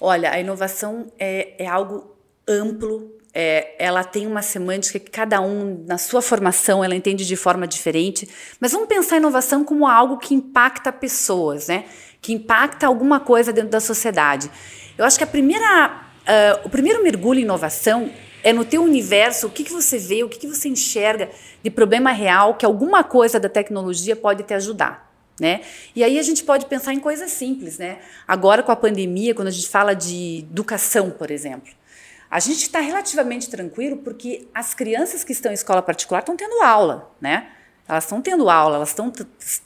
Olha, a inovação é, é algo amplo, é, ela tem uma semântica que cada um, na sua formação, ela entende de forma diferente. Mas vamos pensar a inovação como algo que impacta pessoas, né? Que impacta alguma coisa dentro da sociedade. Eu acho que a primeira, uh, o primeiro mergulho em inovação é no teu universo, o que, que você vê, o que, que você enxerga de problema real que alguma coisa da tecnologia pode te ajudar. Né? E aí a gente pode pensar em coisas simples, né? Agora com a pandemia, quando a gente fala de educação, por exemplo, a gente está relativamente tranquilo porque as crianças que estão em escola particular estão tendo aula, né? Elas estão tendo aula, elas estão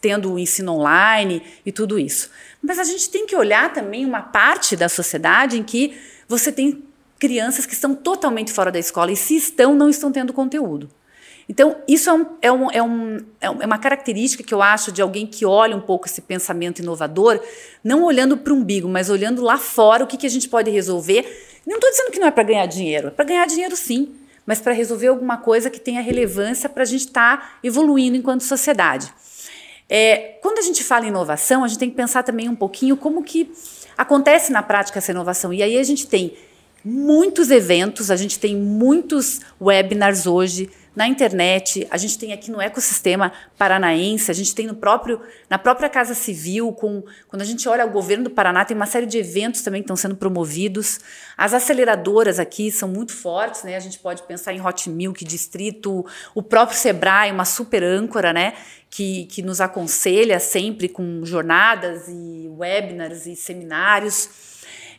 tendo o ensino online e tudo isso. Mas a gente tem que olhar também uma parte da sociedade em que você tem crianças que estão totalmente fora da escola e se estão, não estão tendo conteúdo. Então, isso é, um, é, um, é, um, é, é uma característica que eu acho de alguém que olha um pouco esse pensamento inovador, não olhando para o umbigo, mas olhando lá fora o que, que a gente pode resolver. Não estou dizendo que não é para ganhar dinheiro, é para ganhar dinheiro sim mas para resolver alguma coisa que tenha relevância para a gente estar tá evoluindo enquanto sociedade. É, quando a gente fala em inovação, a gente tem que pensar também um pouquinho como que acontece na prática essa inovação. E aí a gente tem muitos eventos, a gente tem muitos webinars hoje, na internet, a gente tem aqui no ecossistema paranaense, a gente tem no próprio, na própria Casa Civil, com, quando a gente olha o governo do Paraná, tem uma série de eventos também que estão sendo promovidos. As aceleradoras aqui são muito fortes, né? A gente pode pensar em Hot Milk Distrito, o próprio Sebrae, uma super âncora, né? Que, que nos aconselha sempre com jornadas e webinars e seminários.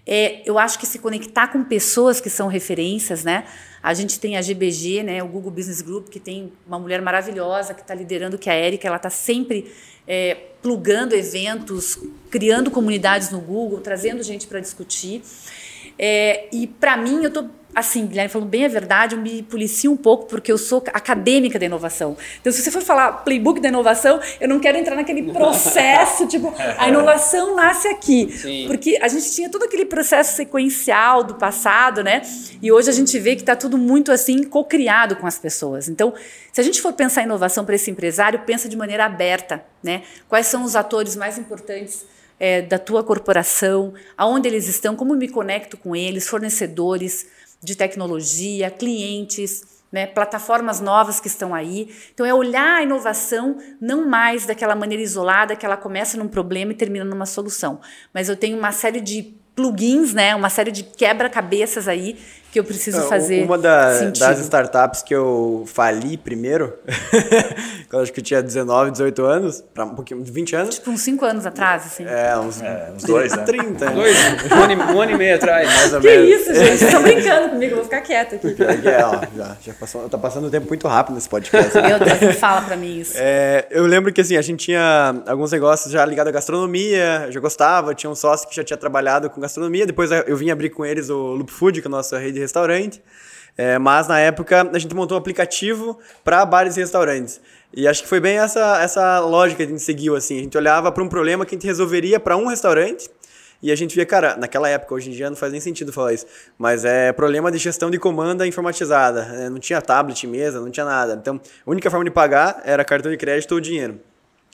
É, eu acho que se conectar com pessoas que são referências, né? A gente tem a GBG, né, o Google Business Group, que tem uma mulher maravilhosa que está liderando, que é a Erika. Ela está sempre é, plugando eventos, criando comunidades no Google, trazendo gente para discutir. É, e para mim, eu estou assim, Guilherme, falando bem a verdade, eu me policio um pouco porque eu sou acadêmica da inovação. Então, se você for falar playbook da inovação, eu não quero entrar naquele processo, tipo, a inovação nasce aqui. Sim. Porque a gente tinha todo aquele processo sequencial do passado, né? E hoje a gente vê que está tudo muito assim co-criado com as pessoas. Então, se a gente for pensar em inovação para esse empresário, pensa de maneira aberta, né? Quais são os atores mais importantes é, da tua corporação, aonde eles estão, como me conecto com eles, fornecedores, de tecnologia, clientes, né, plataformas novas que estão aí. Então, é olhar a inovação não mais daquela maneira isolada que ela começa num problema e termina numa solução. Mas eu tenho uma série de plugins, né, uma série de quebra-cabeças aí que eu preciso fazer Uma da- das startups que eu fali primeiro, eu acho que eu tinha 19, 18 anos, para um pouquinho, 20 anos. Tipo, uns cinco anos atrás, assim. É, uns, uns dois, né? 30, né? Dois, um ano, e- um ano e meio atrás. Mais ou Que menos. isso, gente? Estão brincando comigo, eu vou ficar quieta aqui. É, ó, já, já passou, tá passando o tempo muito rápido nesse podcast. Meu Deus, não fala pra mim isso. É, eu lembro que assim, a gente tinha alguns negócios já ligados à gastronomia, eu já gostava, tinha um sócio que já tinha trabalhado com gastronomia, depois eu vim abrir com eles o Loop Food, que é a nossa rede de restaurante. É, mas na época a gente montou um aplicativo para bares e restaurantes. E acho que foi bem essa, essa lógica que a gente seguiu assim. A gente olhava para um problema que a gente resolveria para um restaurante e a gente via, cara, naquela época, hoje em dia não faz nem sentido falar isso, mas é problema de gestão de comanda informatizada. né? Não tinha tablet, mesa, não tinha nada. Então, a única forma de pagar era cartão de crédito ou dinheiro.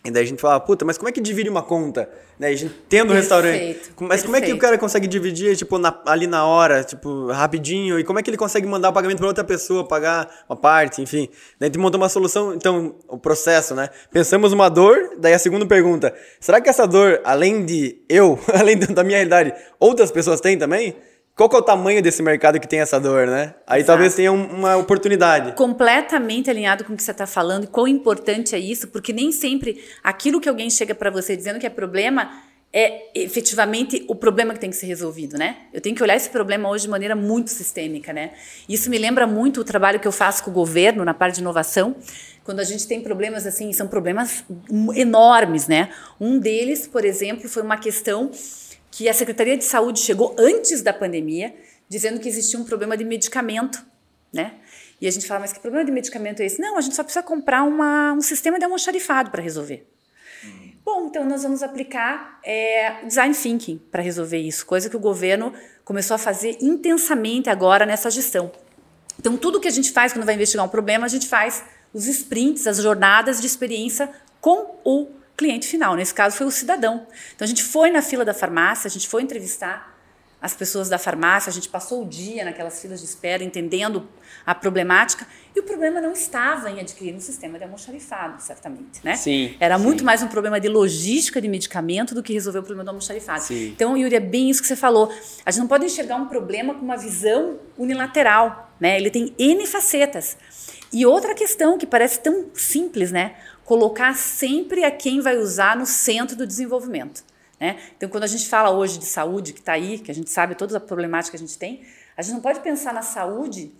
E daí a gente falava, puta, mas como é que divide uma conta? Né? A gente tendo um restaurante. Perfeito, Mas como é que o perfeito. cara consegue dividir, tipo, na- ali na hora, tipo, rapidinho? E como é que ele consegue mandar o pagamento para outra pessoa, pagar uma parte, enfim? Daí a gente montou uma solução, então, o processo, né? Pensamos uma dor, daí a segunda pergunta, será que essa dor, além de eu, além da minha realidade, outras pessoas têm também? Qual que é o tamanho desse mercado que tem essa dor, né? Aí Exato. talvez tenha um- uma oportunidade. completamente alinhado com o que você está falando e quão importante é isso, porque nem sempre aquilo que alguém chega para você dizendo que é problema é efetivamente o problema que tem que ser resolvido, né? Eu tenho que olhar esse problema hoje de maneira muito sistêmica, né? Isso me lembra muito o trabalho que eu faço com o governo na parte de inovação, quando a gente tem problemas assim, são problemas enormes, né? Um deles, por exemplo, foi uma questão que a Secretaria de Saúde chegou antes da pandemia, dizendo que existia um problema de medicamento, né? E a gente fala, mas que problema de medicamento é esse? Não, a gente só precisa comprar uma, um sistema de almoxarifado para resolver. Bom, então nós vamos aplicar é, design thinking para resolver isso, coisa que o governo começou a fazer intensamente agora nessa gestão. Então, tudo que a gente faz quando vai investigar um problema, a gente faz os sprints, as jornadas de experiência com o cliente final. Nesse caso, foi o cidadão. Então, a gente foi na fila da farmácia, a gente foi entrevistar as pessoas da farmácia, a gente passou o dia naquelas filas de espera, entendendo a problemática, e o problema não estava em adquirir um sistema de almoxarifado, certamente, né? Sim, Era sim. muito mais um problema de logística de medicamento do que resolver o problema do almoxarifado. Sim. Então, Yuri, é bem isso que você falou. A gente não pode enxergar um problema com uma visão unilateral, né? Ele tem N facetas. E outra questão que parece tão simples, né? Colocar sempre a quem vai usar no centro do desenvolvimento. Né? Então, quando a gente fala hoje de saúde, que está aí, que a gente sabe toda a problemática que a gente tem, a gente não pode pensar na saúde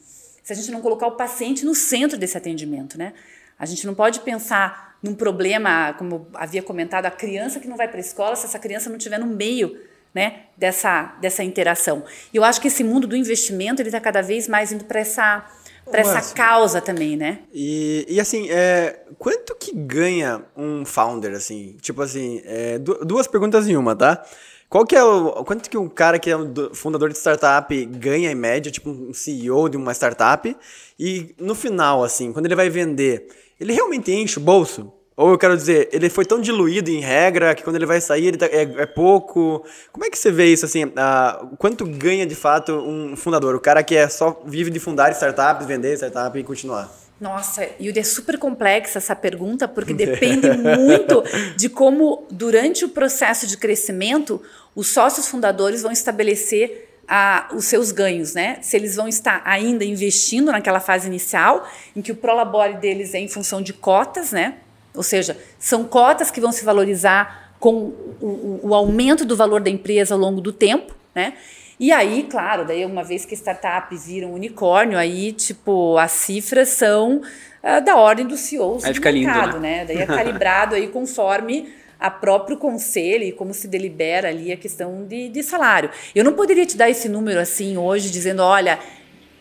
se a gente não colocar o paciente no centro desse atendimento. Né? A gente não pode pensar num problema, como eu havia comentado, a criança que não vai para a escola se essa criança não estiver no meio né, dessa, dessa interação. E eu acho que esse mundo do investimento ele está cada vez mais indo para essa, pra essa causa também, né? E, e assim, é, quanto que ganha um founder, assim? Tipo assim, é, du- duas perguntas em uma, tá? Qual que é o. Quanto que um cara que é um do- fundador de startup ganha em média, tipo um CEO de uma startup? E no final, assim, quando ele vai vender, ele realmente enche o bolso? Ou eu quero dizer, ele foi tão diluído em regra que quando ele vai sair ele tá- é, é pouco. Como é que você vê isso assim? ah, quanto ganha de fato um fundador? O cara que é só vive de fundar startups, vender startup e continuar. Nossa, Yuri, é super complexa essa pergunta, porque depende muito de como, durante o processo de crescimento, os sócios fundadores vão estabelecer ah, os seus ganhos, né? Se eles vão estar ainda investindo naquela fase inicial, em que o prolabore deles é em função de cotas, né? Ou seja, são cotas que vão se valorizar com o, o- o aumento do valor da empresa ao longo do tempo, né? E aí, claro, daí uma vez que startups viram unicórnio, aí, tipo, as cifras são ah, da ordem dos CEOs Aí do fica lindo, mercado, né? né? Daí é calibrado aí conforme a próprio conselho e como se delibera ali a questão de, de salário. Eu não poderia te dar esse número assim hoje, dizendo, olha,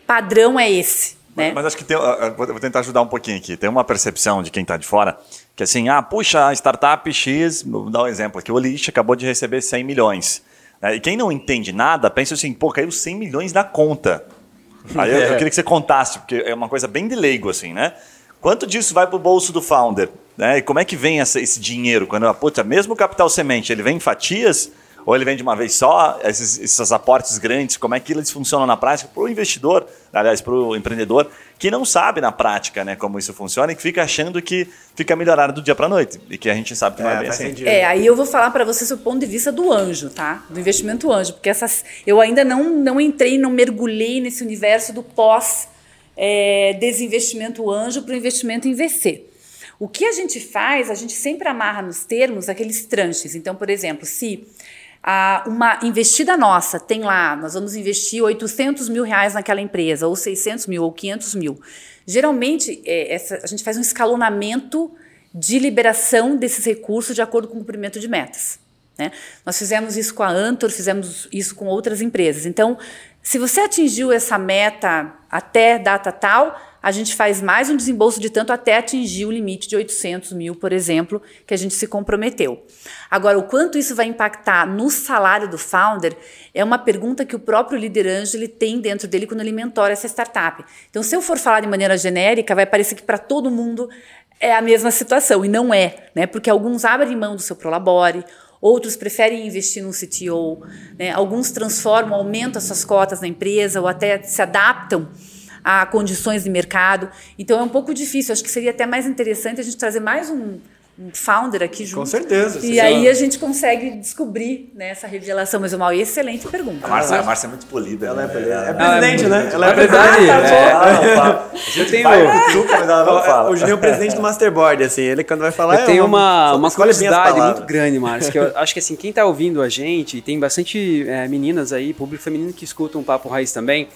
padrão é esse, né? Mas acho que tem, ah, ah, vou tentar ajudar um pouquinho aqui. Tem uma percepção de quem está de fora que assim, ah, puxa, a startup X, vou dar um exemplo aqui, o Olist acabou de receber 100 milhões. né? E quem não entende nada, pensa assim, pô, caiu 100 milhões da conta. Aí eu, eu queria que você contasse, porque é uma coisa bem de leigo, assim, né? Quanto disso vai para o bolso do founder? Né? E como é que vem essa- esse dinheiro? Quando, puta, mesmo o capital semente, ele vem em fatias? Ou ele vem de uma vez só, esses, esses aportes grandes, como é que eles funcionam na prática para o investidor, aliás, para o empreendedor, que não sabe na prática né, como isso funciona e que fica achando que fica melhorado do dia para noite e que a gente sabe que não é, bem assim. Sentido. É, aí eu vou falar para vocês o ponto de vista do anjo, tá? Do investimento anjo, porque essas, eu ainda não, não entrei, não mergulhei nesse universo do pós é, desinvestimento anjo para o investimento em VC. O que a gente faz, a gente sempre amarra nos termos aqueles tranches. Então, por exemplo, se a, uma investida nossa tem lá, nós vamos investir 800 mil reais naquela empresa, ou 600 mil, ou 500 mil. Geralmente, é, essa, a gente faz um escalonamento de liberação desses recursos de acordo com o cumprimento de metas. Né? Nós fizemos isso com a Antor, fizemos isso com outras empresas. Então, se você atingiu essa meta até data tal, a gente faz mais um desembolso de tanto até atingir o limite de 800 mil, por exemplo, que a gente se comprometeu. Agora, o quanto isso vai impactar no salário do founder é uma pergunta que o próprio líder anjo ele tem dentro dele quando ele mentora essa startup. Então, se eu for falar de maneira genérica, vai parecer que para todo mundo é a mesma situação, e não é, né? Porque alguns abrem mão do seu Prolabore, outros preferem investir num CTO, né? alguns transformam, aumentam as suas cotas na empresa ou até se adaptam a condições de mercado. Então é um pouco difícil. Acho que seria até mais interessante a gente trazer mais um, founder aqui junto. Com certeza. E aí a gente consegue descobrir né, essa revelação. Mas é uma excelente pergunta. A Márcia, a Márcia é muito polida. Ela é, né? polida. é presidente, né? Ela é verdade. Ah, É, a gente tenho- vai, cutuca, mas ela não fala. O Juninho é o presidente do Masterboard, assim. Ele quando vai falar... Eu é tenho uma, uma as curiosidade muito grande, Márcio, que eu acho que assim, quem tá ouvindo a gente, e tem bastante é, meninas aí, público feminino que escutam o Papo Raiz também,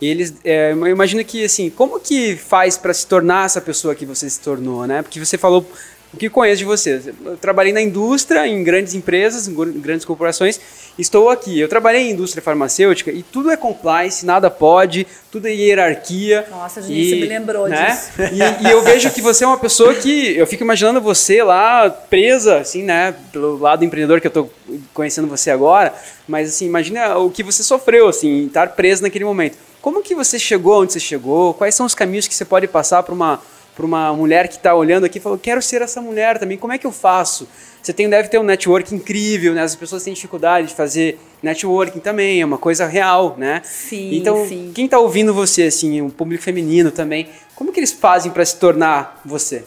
e eles, é, eu imagino que assim, como que faz para se tornar essa pessoa que você se tornou, né? Porque você falou o que conheço de você. Eu trabalhei na indústria, em grandes empresas, em gr- grandes corporações. Estou aqui. Eu trabalhei em indústria farmacêutica e tudo é compliance, nada pode, tudo é hierarquia. Nossa, Juninho, você me lembrou disso. E, e eu vejo que você é uma pessoa que eu fico imaginando você lá presa, assim, né, pelo lado empreendedor que eu tô conhecendo você agora, mas assim, imagina o que você sofreu, assim, estar preso naquele momento. Como que você chegou onde você chegou? Quais são os caminhos que você pode passar para uma para uma mulher que está olhando aqui e falou, quero ser essa mulher também, como é que eu faço? Você tem, deve ter um network incrível, né? As pessoas têm dificuldade de fazer networking também, é uma coisa real, né? Sim, Então, sim. quem está ouvindo você, assim, o público feminino também, como que eles fazem para se tornar você?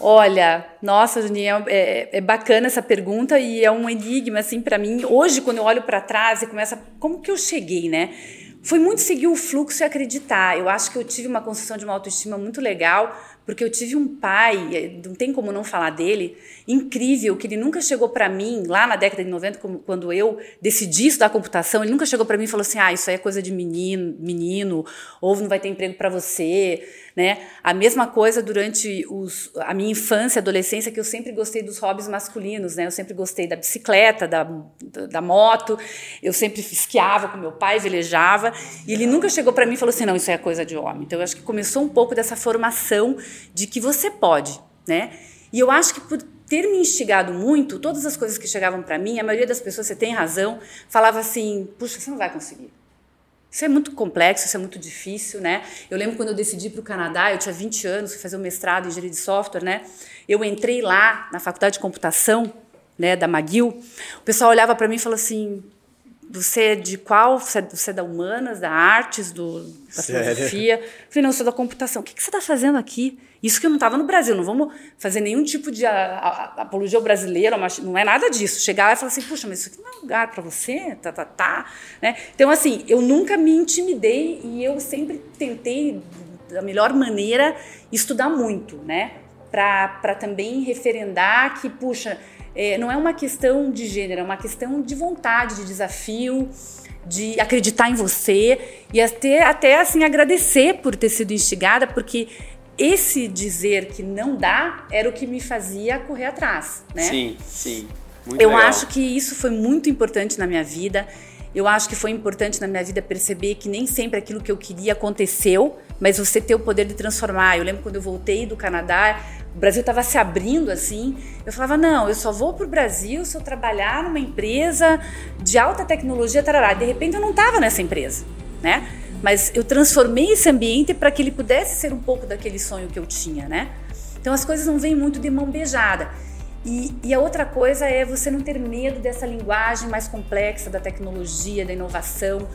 Olha, nossa, Juninho, é, é bacana essa pergunta e é um enigma, assim, para mim. Hoje, quando eu olho para trás e começa, como que eu cheguei, né? Foi muito seguir o fluxo e acreditar. Eu acho que eu tive uma construção de uma autoestima muito legal, porque eu tive um pai, eh, não tem como não falar dele, incrível, que ele nunca chegou para mim, lá na década de 90, como- quando eu decidi estudar computação, ele nunca chegou para mim e falou assim: ah, isso aí é coisa de menino, menino ou não vai ter emprego para você. Né? A mesma coisa durante os, a minha infância, adolescência, que eu sempre gostei dos hobbies masculinos, né? Eu sempre gostei da bicicleta, da, da, moto, eu sempre esquiava com meu pai, velejava, e ele nunca chegou para mim e falou assim, não, isso é coisa de homem. Então eu acho que começou um pouco dessa formação de que você pode, né? E eu acho que por ter me instigado muito, todas as coisas que chegavam para mim, a maioria das pessoas, você tem razão, falava assim, puxa, você não vai conseguir. Isso é muito complexo, isso é muito difícil, né? Eu lembro quando eu decidi para o Canadá, eu tinha 20 anos, fui fazer um mestrado em engenharia de software, né? Eu entrei lá na faculdade de computação, né, da McGill. O pessoal olhava para mim e falou assim: "Você é de qual? Você é, da humanas, da artes, do da Sério? filosofia?" Eu falei: "Não, eu sou da computação. O que que você está fazendo aqui?" Isso que eu não estava no Brasil, não vamos fazer nenhum tipo de apologia ao brasileiro, mas não é nada disso. Chegar lá e falar assim, puxa, mas isso aqui não é lugar para você, tá, tá, tá. Né? Então, assim, eu nunca me intimidei e eu sempre tentei, da melhor maneira, estudar muito, né? Para também referendar que, puxa, é, não é uma questão de gênero, é uma questão de vontade, de desafio, de acreditar em você e até, até assim agradecer por ter sido instigada, porque esse dizer que não dá era o que me fazia correr atrás, né? Sim, sim. Muito Eu legal. acho que isso foi muito importante na minha vida. Eu acho que foi importante na minha vida perceber que nem sempre aquilo que eu queria aconteceu, mas você ter o poder de transformar. Eu lembro quando eu voltei do Canadá, o Brasil estava se abrindo assim. Eu falava: não, eu só vou para o Brasil se eu trabalhar numa empresa de alta tecnologia, tarará. De repente eu não estava nessa empresa, né? Mas eu transformei esse ambiente para que ele pudesse ser um pouco daquele sonho que eu tinha, né? Então as coisas não vêm muito de mão beijada. E, e, a outra coisa é você não ter medo dessa linguagem mais complexa da tecnologia, da inovação.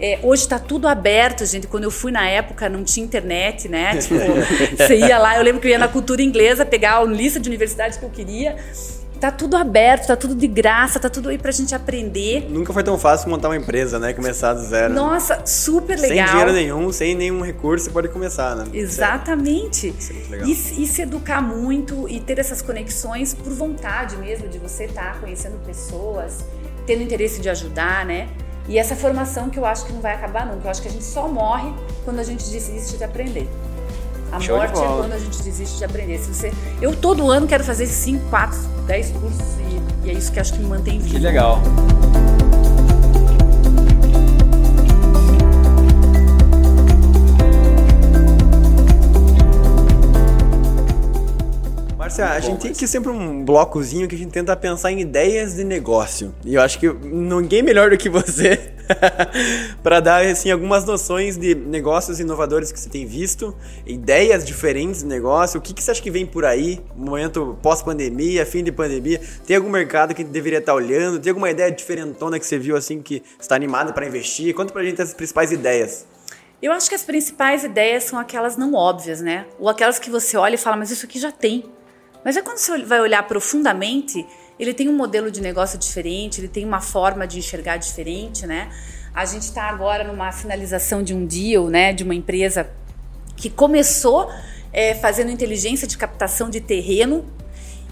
É, hoje está tudo aberto, gente. Quando eu fui na época, não tinha internet, né? Tipo, você ia lá, eu lembro que eu ia na cultura inglesa pegar a lista de universidades que eu queria. Tá tudo aberto, tá tudo de graça, tá tudo aí pra gente aprender. Nunca foi tão fácil montar uma empresa, né? Começar do zero. Nossa, super legal. Sem dinheiro nenhum, sem nenhum recurso, você pode começar, né? Exatamente. Isso é legal. E, e, se educar muito e ter essas conexões por vontade mesmo, de você estar tá conhecendo pessoas, tendo interesse de ajudar, né? E essa formação que eu acho que não vai acabar nunca. Eu acho que a gente só morre quando a gente desiste de aprender. A Show morte é quando a gente desiste de aprender. Se você, eu todo ano quero fazer 5, 4, 10 cursos e, e, é isso que acho que me mantém vivo. Que legal. Márcia, a gente tem aqui sempre um blocozinho que a gente tenta pensar em ideias de negócio. E eu acho que ninguém melhor do que você para dar assim algumas noções de negócios inovadores que você tem visto, ideias diferentes de negócio, o que, que você acha que vem por aí, momento pós-pandemia, fim de pandemia, tem algum mercado que deveria estar olhando, tem alguma ideia diferentona que você viu assim que está animado para investir? Conta pra gente as principais ideias. Eu acho que as principais ideias são aquelas não óbvias, né? Ou aquelas que você olha e fala, mas isso aqui já tem. Mas é quando você vai olhar profundamente, ele tem um modelo de negócio diferente, ele tem uma forma de enxergar diferente, né? A gente está agora numa finalização de um deal, né, de uma empresa que começou é, fazendo inteligência de captação de terreno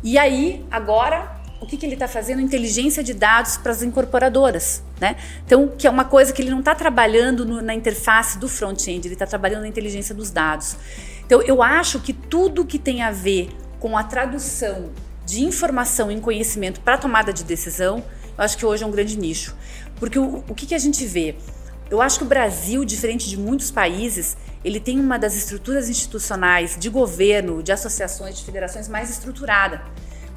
e aí agora o que, que ele está fazendo? Inteligência de dados para as incorporadoras, né? Então, que é uma coisa que ele não está trabalhando no, na interface do front-end, ele está trabalhando na inteligência dos dados. Então, eu acho que tudo que tem a ver com a tradução de informação em conhecimento para tomada de decisão, eu acho que hoje é um grande nicho. Porque o, o que, que a gente vê? Eu acho que o Brasil, diferente de muitos países, ele tem uma das estruturas institucionais de governo, de associações, de federações mais estruturada.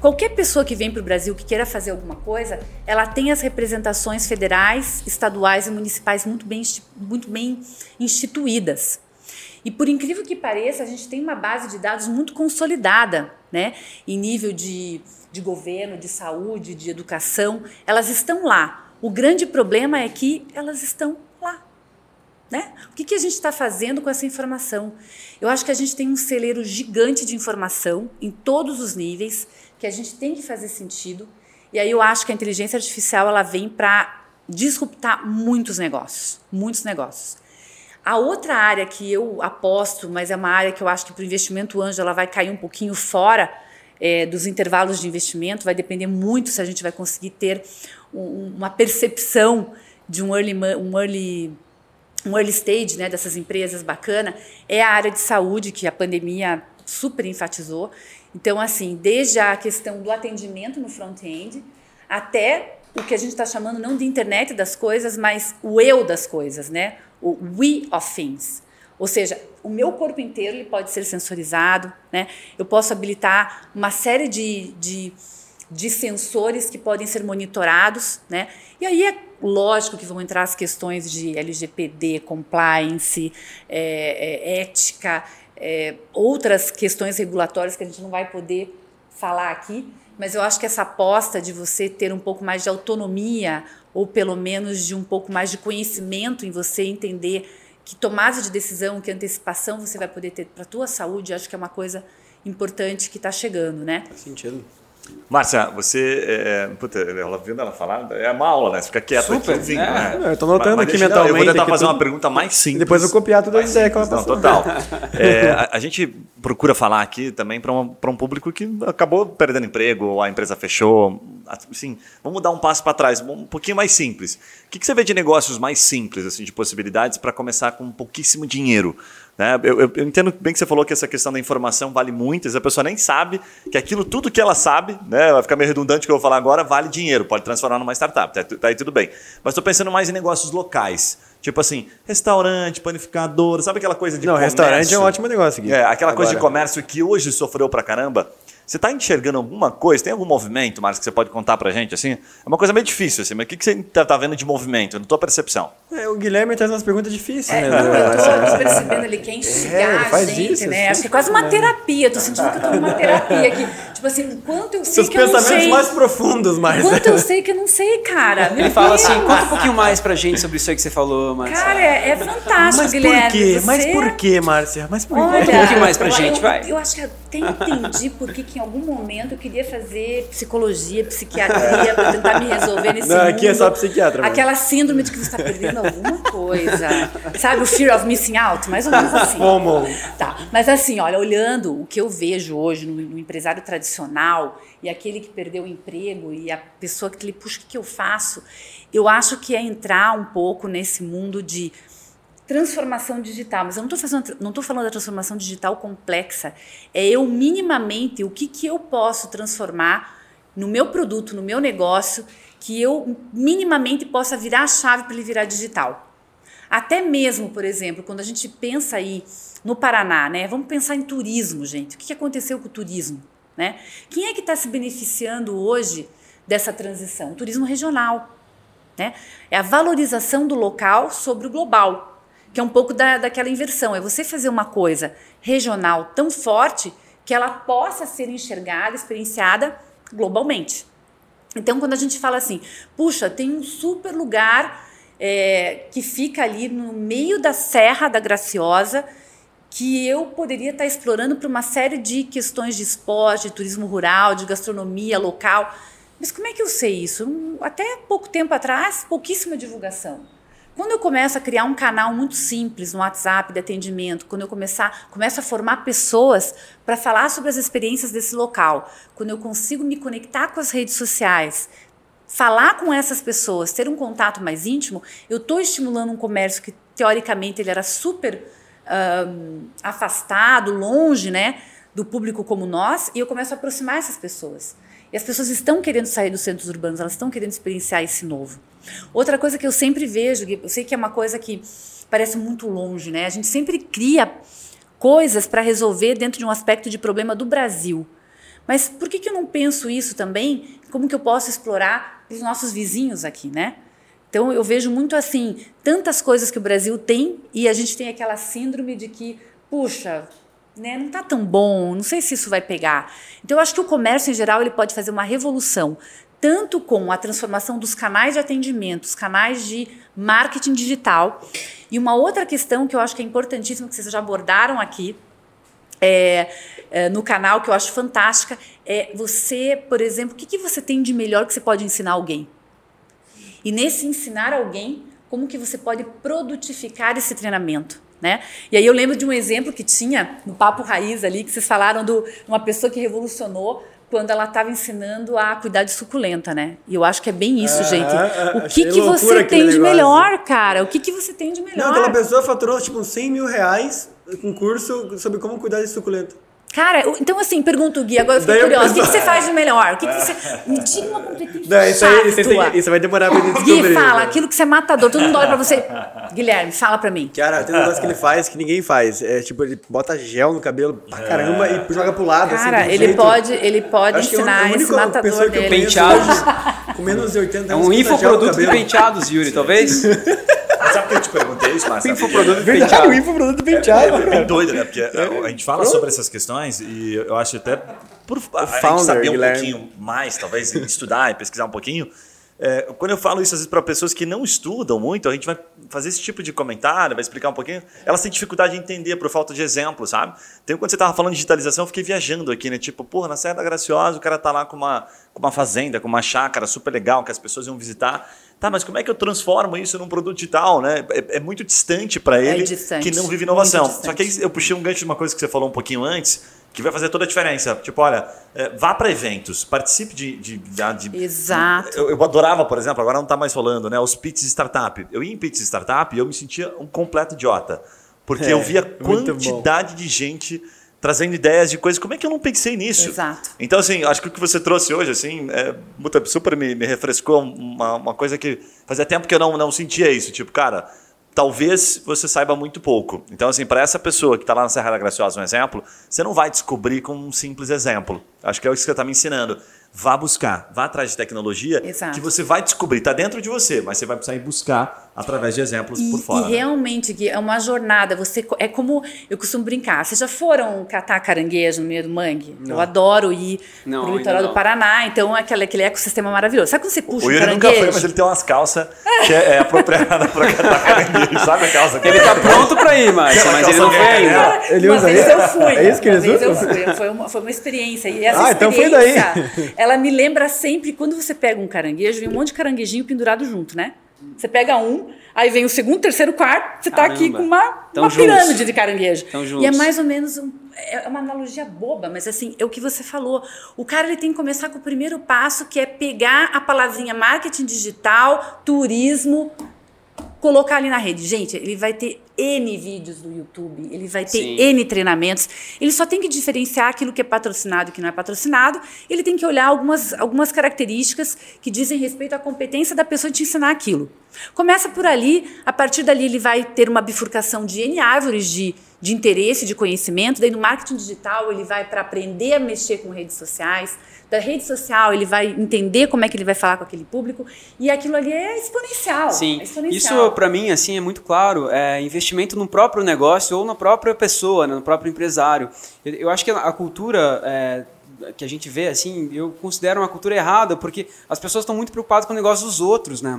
Qualquer pessoa que vem para o Brasil que queira fazer alguma coisa, ela tem as representações federais, estaduais e municipais muito bem, muito bem instituídas. E por incrível que pareça, a gente tem uma base de dados muito consolidada, né? Em nível de, de governo, de saúde, de educação, elas estão lá. O grande problema é que elas estão lá. Né? O que, que a gente está fazendo com essa informação? Eu acho que a gente tem um celeiro gigante de informação em todos os níveis, que a gente tem que fazer sentido. E aí eu acho que a inteligência artificial ela vem para disruptar muitos negócios, muitos negócios. A outra área que eu aposto, mas é uma área que eu acho que para o investimento anjo ela vai cair um pouquinho fora é, dos intervalos de investimento, vai depender muito se a gente vai conseguir ter um, uma percepção de um early, um early, um early stage né, dessas empresas bacana, é a área de saúde, que a pandemia super enfatizou. Então, assim, desde a questão do atendimento no front-end até o que a gente está chamando não de internet das coisas, mas o eu das coisas, né? O we of things. Ou seja, o meu corpo inteiro ele pode ser sensorizado, né? Eu posso habilitar uma série de, de, de sensores que podem ser monitorados, né? E aí é lógico que vão entrar as questões de LGPD, compliance, é, é, ética, é, outras questões regulatórias que a gente não vai poder falar aqui, mas eu acho que essa aposta de você ter um pouco mais de autonomia ou pelo menos de um pouco mais de conhecimento em você entender que tomada de decisão, que antecipação você vai poder ter para a tua saúde, acho que é uma coisa importante que está chegando, né? Faz sentido. Márcia, você. É, puta, ela vendo ela falar, é uma aula, né? Você fica quieto Super, aqui, né? né? Eu tô notando mas, aqui mas mentalmente. Eu vou tentar fazer tudo... uma pergunta mais simples. Depois eu copiar tudo as ideias que ela passou. Não, total. é, a, a, gente procura falar aqui também para um, um público que acabou perdendo emprego, ou a empresa fechou. Assim, vamos dar um passo para trás, um pouquinho mais simples. O que, que você vê de negócios mais simples, assim, de possibilidades para começar com pouquíssimo dinheiro? Né? Eu, eu, eu, entendo bem que você falou que essa questão da informação vale muito, a pessoa nem sabe que aquilo, tudo que ela sabe, né, vai ficar meio redundante o que eu vou falar agora, vale dinheiro, pode transformar numa startup, tá, tá aí tudo bem. Mas estou pensando mais em negócios locais. Tipo assim, restaurante, panificador, sabe aquela coisa de Não, comércio? restaurante é um ótimo negócio aqui. É, aquela Agora. coisa de comércio que hoje sofreu pra caramba. Você está enxergando alguma coisa? Tem algum movimento, Marcos, que você pode contar pra gente? Assim, é uma coisa meio difícil, assim, mas o que, que você está tá vendo de movimento, na tua percepção? É, o Guilherme traz umas perguntas difíceis, É, né? não, eu tô, tô percebendo ali que é instigar ele faz a gente, isso, né? Acho que é quase uma terapia. Tô sentindo que eu tô numa terapia aqui. Tipo assim, quanto eu sei Seus que eu não pensamentos sei. mais profundos, Márcia. Quanto eu sei que eu não sei, cara. Meu Ele fala Deus. assim, conta um pouquinho mais pra gente sobre isso aí que você falou, Márcia. Cara, é, é fantástico, Mas Guilherme. por quê? Você... Mas por quê, Márcia? Mas por quê? Olha, um pouquinho mais pra eu- gente, eu, vai. Eu acho que até entendi por que em algum momento eu queria fazer psicologia, psiquiatria, pra tentar me resolver nesse Não, mundo. aqui é só psiquiatra. Aquela síndrome de que você está perdendo alguma coisa. Sabe o fear of missing out? Mais ou menos assim. Como? Tá, mas assim, olha, olhando o que eu vejo hoje no, no empresário tradicional e aquele que perdeu o emprego e a pessoa que lhe puxa, o que, que eu faço? Eu acho que é entrar um pouco nesse mundo de transformação digital, mas eu não estou fazendo, não tô falando da transformação digital complexa. É eu minimamente o que, que eu posso transformar no meu produto, no meu negócio, que eu minimamente possa virar a chave para ele virar digital. Até mesmo, por exemplo, quando a gente pensa aí no Paraná, né? Vamos pensar em turismo, gente. O que aconteceu com o turismo? Né? Quem é que está se beneficiando hoje dessa transição? O turismo regional. Né? É a valorização do local sobre o global, que é um pouco da, daquela inversão. É você fazer uma coisa regional tão forte que ela possa ser enxergada, experienciada globalmente. Então, quando a gente fala assim, puxa, tem um super lugar é, que fica ali no meio da Serra da Graciosa, que eu poderia estar explorando para uma série de questões de esporte, de turismo rural, de gastronomia local. Mas como é que eu sei isso? Hum, Até pouco tempo atrás, pouquíssima divulgação. Quando eu começo a criar um canal muito simples no WhatsApp de atendimento, quando eu começar, começo a formar pessoas para falar sobre as experiências desse local, quando eu consigo me conectar com as redes sociais, falar com essas pessoas, ter um contato mais íntimo, eu estou estimulando um comércio que teoricamente ele era super ahn, afastado, longe, né, do público como nós, e eu começo a aproximar essas pessoas. E as pessoas estão querendo sair dos centros urbanos, elas estão querendo experienciar esse novo. Outra coisa que eu sempre vejo, eu sei que é uma coisa que parece muito longe, né? A gente sempre cria coisas para resolver dentro de um aspecto de problema do Brasil. Mas por que, que eu não penso isso também? Como que eu posso explorar os nossos vizinhos aqui, né? Então eu vejo muito assim, tantas coisas que o Brasil tem e a gente tem aquela síndrome de que, puxa, né, não está tão bom, não sei se isso vai pegar. Então eu acho que o comércio em geral ele pode fazer uma revolução, tanto com a transformação dos canais de atendimento, os canais de marketing digital. E uma outra questão que eu acho que é importantíssima, que vocês já abordaram aqui, é, é, no canal, que eu acho fantástica, é você, por exemplo, o que, que você tem de melhor que você pode ensinar alguém? E nesse ensinar alguém, como que você pode produtificar esse treinamento? Né? E aí eu lembro de um exemplo que tinha no Papo Raiz ali, que vocês falaram de uma pessoa que revolucionou quando ela estava ensinando a cuidar de suculenta, né? E eu acho que é bem isso, Ah, gente. ah, o que, que você tem de negócio. melhor, cara? O que, que você tem de melhor? Não, aquela pessoa faturou tipo uns 100 mil reais com curso sobre como cuidar de suculento. Cara, então assim, pergunto, Gui, agora eu fiquei eu curiosa. O que, que você faz de melhor? O que, que você. Me diga uma competência Não, isso, aí, isso, tem- isso vai demorar pra gente descobrir. Gui, fala, né? aquilo que você é matador, todo mundo olha pra você. Guilherme, fala pra mim. Cara, tem um negócio que ele faz que ninguém faz. É tipo, ele bota gel no cabelo pra caramba e joga pro lado. assim, Cara, um ele jeito- pode, ele pode Acho que é ensinar única esse matador dele. Penteados. Com menos de 80 É anos. um gel no infoproduto de cabelo. penteados, Yuri, talvez? Mas sabe que eu te perguntei isso, Márcio? Infoproduto penteado. o infoproduto penteado. É bem doido, né? Porque a, a gente fala sobre essas questões e eu acho até por a, a gente founder, saber um Guilherme. pouquinho mais, talvez, estudar e pesquisar um pouquinho. É, quando eu falo isso às vezes para pessoas que não estudam muito, a gente vai fazer esse tipo de comentário, vai explicar um pouquinho. Elas têm dificuldade de entender por falta de exemplo, sabe? Então, quando você tava falando de digitalização, eu fiquei viajando aqui, né? Tipo, porra, na Serra da Graciosa, o cara tá lá com uma, com uma fazenda, com uma chácara super legal que as pessoas iam visitar. Tá, mas como é que eu transformo isso num produto digital, né? É, é muito distante para ele distante, que não vive inovação. Só que aí eu puxei um gancho de uma coisa que você falou um pouquinho antes, que vai fazer toda a diferença. Tipo, olha, é, vá para eventos, participe de. de, de, de- Exato. Eu, eu adorava, por exemplo, agora não está mais rolando, né? Os pits de startup. Eu ia em pits de startup e eu me sentia um completo idiota. Porque É, eu via quantidade de gente trazendo ideias de coisas. Como é que eu não pensei nisso? Exato. Então, assim, acho que o que você trouxe hoje, assim, é, super me, me refrescou uma, uma coisa que fazia tempo que eu não, não sentia isso. Tipo, cara, talvez você saiba muito pouco. Então, assim, para essa pessoa que está lá na Serra da Graciosa, um exemplo, você não vai descobrir com um simples exemplo. Acho que é isso que você está me ensinando. Vá buscar, vá atrás de tecnologia Exato. que você vai descobrir, está dentro de você, mas você vai precisar ir buscar através de exemplos E, por fora. e né? realmente, Gui, é uma jornada. Você é como eu costumo brincar. Vocês já foram catar caranguejo no meio do mangue? Eu adoro ir Não, pro ainda litoral não. do Paraná. Então, é aquele, aquele ecossistema maravilhoso. Sabe quando você puxa O um Yuri nunca caranguejo? foi, mas ele tem umas calças que é, é apropriada para catar caranguejo. Sabe a calça que Ele tá pronto pra ir, Márcio, mas ele não foi ainda. Ele uma usa vez isso? eu fui. É isso que uma eles usam? fui. Foi uma, foi uma experiência. E essa Ah, então foi daí. ela me lembra sempre, quando você pega um caranguejo, vem um monte de caranguejinho pendurado junto, né? Você pega um, aí vem o segundo, terceiro, quarto, você tá aqui com uma, Tão uma juntos. pirâmide de caranguejo. Tão E é mais ou menos um- é uma analogia boba, mas assim, é o que você falou. O cara ele tem que começar com o primeiro passo, que é pegar a palavrinha marketing digital, turismo, colocar ali na rede. Gente, ele vai ter N vídeos do YouTube, ele vai ter Sim. N treinamentos. Ele só tem que diferenciar aquilo que é patrocinado e que não é patrocinado. Ele tem que olhar algumas, algumas características que dizem respeito à competência da pessoa de te ensinar aquilo. Começa por ali, a partir dali ele vai ter uma bifurcação de N árvores de, de interesse, de conhecimento. Daí no marketing digital ele vai para aprender a mexer com redes sociais. Da rede social ele vai entender como é que ele vai falar com aquele público. E aquilo ali é exponencial. Sim, é exponencial. isso para mim assim é muito claro, é investimento no próprio negócio ou na própria pessoa, né, no próprio empresário. Eu, eu acho que a cultura é, que a gente vê assim, eu considero uma cultura errada porque as pessoas estão muito preocupadas com o negócio dos outros, né?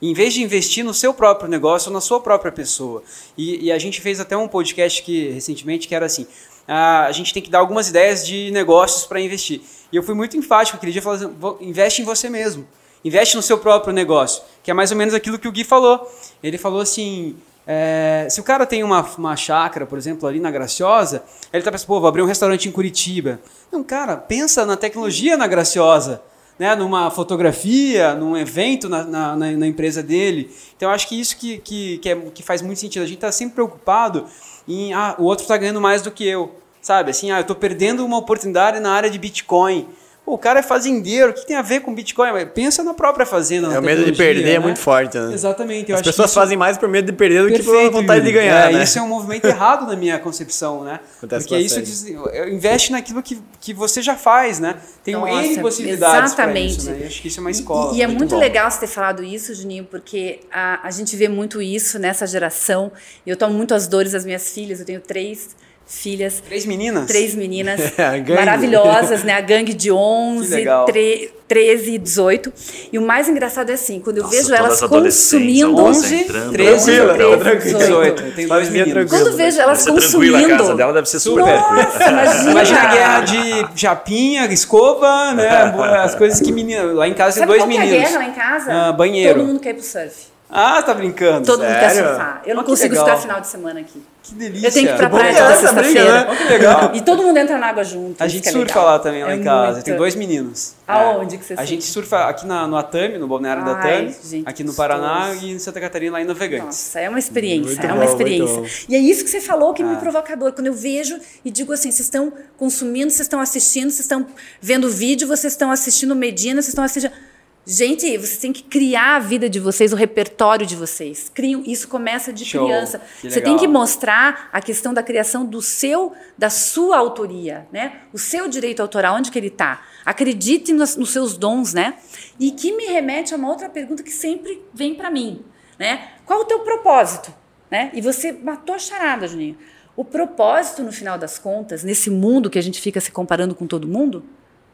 E Em vez de investir no seu próprio negócio ou na sua própria pessoa. E, e a gente fez até um podcast que recentemente que era assim, ah, a gente tem que dar algumas ideias de negócios para investir. E eu fui muito enfático aquele dia falando, assim, "Vo- investe em você mesmo. Investe no seu próprio negócio, que é mais ou menos aquilo que o Gui falou. Ele falou assim: é, se o cara tem uma, uma chácara, por exemplo, ali na Graciosa, ele tá pensando, pô, vou abrir um restaurante em Curitiba. Não, cara, pensa na tecnologia na Graciosa, né? numa fotografia, num evento na, na, na- empresa dele. Então, acho que isso que, que, que, é, que faz muito sentido. A gente está sempre preocupado em, ah, o outro está ganhando mais do que eu. Sabe, assim, ah, eu estou perdendo uma oportunidade na área de Bitcoin. Pô, o cara é fazendeiro, o que tem a ver com Bitcoin? Pensa na própria fazenda. na É, o medo de perder é né? muito forte, né? Exatamente. Eu As acho que pessoas isso- fazem mais por medo de perder do que por Perfeito, vontade de ganhar, É, né? Isso é um movimento errado na minha concepção, né? Acontece Porque isso bastante. diz, investe naquilo que, que você já faz, né? Tem Nossa, N possibilidades exatamente. isso, né? Acho que isso é uma escola. E, e é muito bom. legal você ter falado isso, Juninho, porque a, a gente vê muito isso nessa geração. E eu tomo muito as dores das minhas filhas. Eu tenho três filhas, Três meninas? três meninas gangue. maravilhosas, né? A gangue de 11, Que legal. tre- 13 e 18. E o mais engraçado é assim, quando eu Nossa, vejo elas consumindo... 11 entrando. 13, Tranquila, 13, tranquila. 18. Eu tenho dois Faz minha meninos. tranquila. Quando eu vejo elas Deve tranquila a consumindo... casa dela, deve ser super. Nossa, imagina! Imagina a guerra de japinha, escova, né? As coisas que menina. Lá em casa tem Sabe dois é a meninos. guerra lá em casa? Ah, banheiro. Todo mundo quer ir pro surf. Ah, tá brincando. Todo mundo quer Sério? surfar. Eu não Ah, que consigo legal. ficar final de semana aqui. Que delícia. Eu tenho que ir pra bom praia que é toda essa briga, sexta-feira. né? Que legal. E todo mundo entra na água junto. A gente é surfa legal. lá também, lá É em casa. muito- Tem dois meninos. Aonde É. que você A surfa? gente surfa aqui na, no Atami, no balneário da Ai, Atami, gente, aqui no gostoso. Paraná e em Santa Catarina, lá em Navegantes. Nossa, é uma experiência, Muito é uma bom, experiência. muito bom. E é isso que você falou que é Ah. muito provocador. Quando eu vejo e digo assim, vocês estão consumindo, vocês estão assistindo, vocês estão vendo vídeo, vocês estão assistindo Medina, vocês estão assistindo... Gente, vocês têm que criar a vida de vocês, o repertório de vocês. Criam, isso começa de Show, criança. que Você tem que mostrar a questão da criação do seu, da sua autoria, né? O seu direito autoral, onde que ele está. Acredite nos, nos seus dons, né? E que me remete a uma outra pergunta que sempre vem para mim, né? Qual o teu propósito, né? E você matou a charada, Juninho. O propósito, no final das contas, nesse mundo que a gente fica se comparando com todo mundo,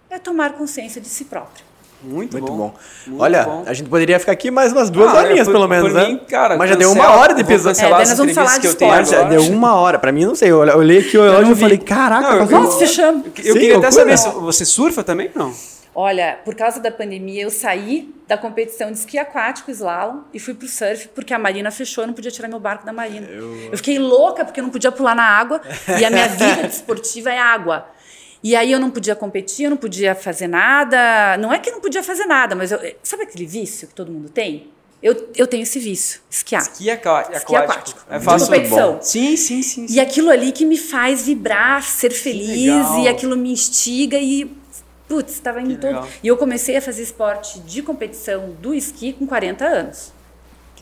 é tomar consciência de si próprio. Muito, Muito bom. bom. Muito Olha, bom. a gente poderia ficar aqui mais umas duas Ah, horinhas, por- pelo menos, por né? mim, cara, Mas já deu uma hora de episódio. É, nós vamos falar de que eu tenho esporte. Já deu uma hora. Pra mim, não sei. Eu eu olhei aqui o relógio e falei, caraca, Não, eu- Nossa, fechamos. Eu Sim, queria até saber, se você surfa também? Não. Olha, por causa da pandemia, eu saí da competição de esqui aquático, slalom, e fui pro surf, porque a marina fechou, eu não podia tirar meu barco da marina. Eu, fiquei louca, porque eu não podia pular na água, e a minha vida esportiva é água. E aí eu não podia competir, eu não podia fazer nada. Não é que eu não podia fazer nada, mas eu, sabe aquele vício que todo mundo tem? Eu, eu tenho esse vício, esquiar. Esqui aqua- Esqui aquático. aquático. É De fácil. competição. Sim, sim, sim. sim. E aquilo ali que me faz vibrar, ser feliz, e aquilo me instiga e. Putz, estava indo Que todo. legal. E eu comecei a fazer esporte de competição do esqui com 40 anos.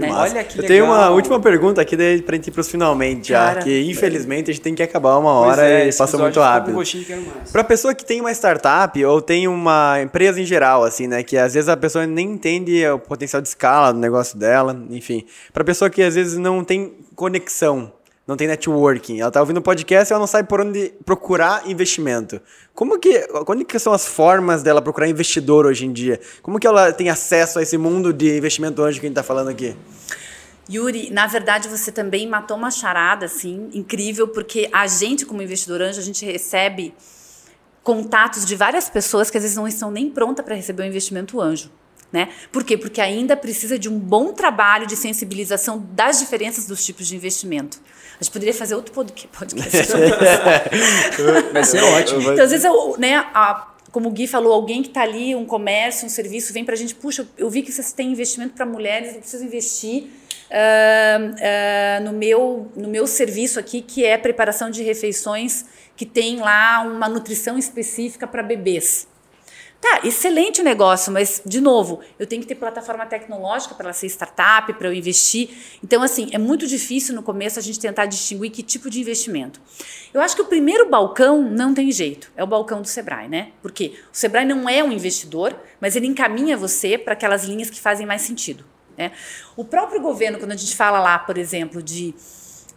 Né? Massa. Olha que Eu tenho uma legal. última pergunta aqui pra gente ir pros finalmente já, Cara. que infelizmente a gente tem que acabar uma hora é, e episódio muito rápido. mais. Pra pessoa que tem uma startup ou tem uma empresa em geral, assim, né? Que às vezes a pessoa nem entende o potencial de escala do negócio dela, enfim. Pra pessoa que às vezes não tem conexão, não tem networking, ela tá ouvindo podcast e ela não sabe por onde procurar investimento. Como que, quando que são as formas dela procurar investidor hoje em dia? Como que ela tem acesso a esse mundo de investimento anjo que a gente tá falando aqui? Yuri, na verdade você também matou uma charada assim incrível, porque a gente como investidor anjo, a gente recebe contatos de várias pessoas que às vezes não estão nem prontas para receber o investimento anjo. Né? Por quê? Porque ainda precisa de um bom trabalho de sensibilização das diferenças dos tipos de investimento. A gente poderia fazer outro podca- podcast sobre isso. Vai ser ótimo. Então, às vezes, eu, né, a- como o Gui falou, alguém que está ali, um comércio, um serviço, vem para a gente, puxa, eu vi que vocês têm investimento para mulheres, eu preciso investir ah, ah, no, meu, no meu serviço aqui, que é preparação de refeições, que tem lá uma nutrição específica para bebês. Tá, excelente o negócio, mas, de novo, eu tenho que ter plataforma tecnológica para ela ser startup, para eu investir. Então, assim, é muito difícil no começo a gente tentar distinguir que tipo de investimento. Eu acho que o primeiro balcão não tem jeito, é o balcão do Sebrae, né? Porque o Sebrae não é um investidor, mas ele encaminha você para aquelas linhas que fazem mais sentido. Né? O próprio governo, quando a gente fala lá, por exemplo, de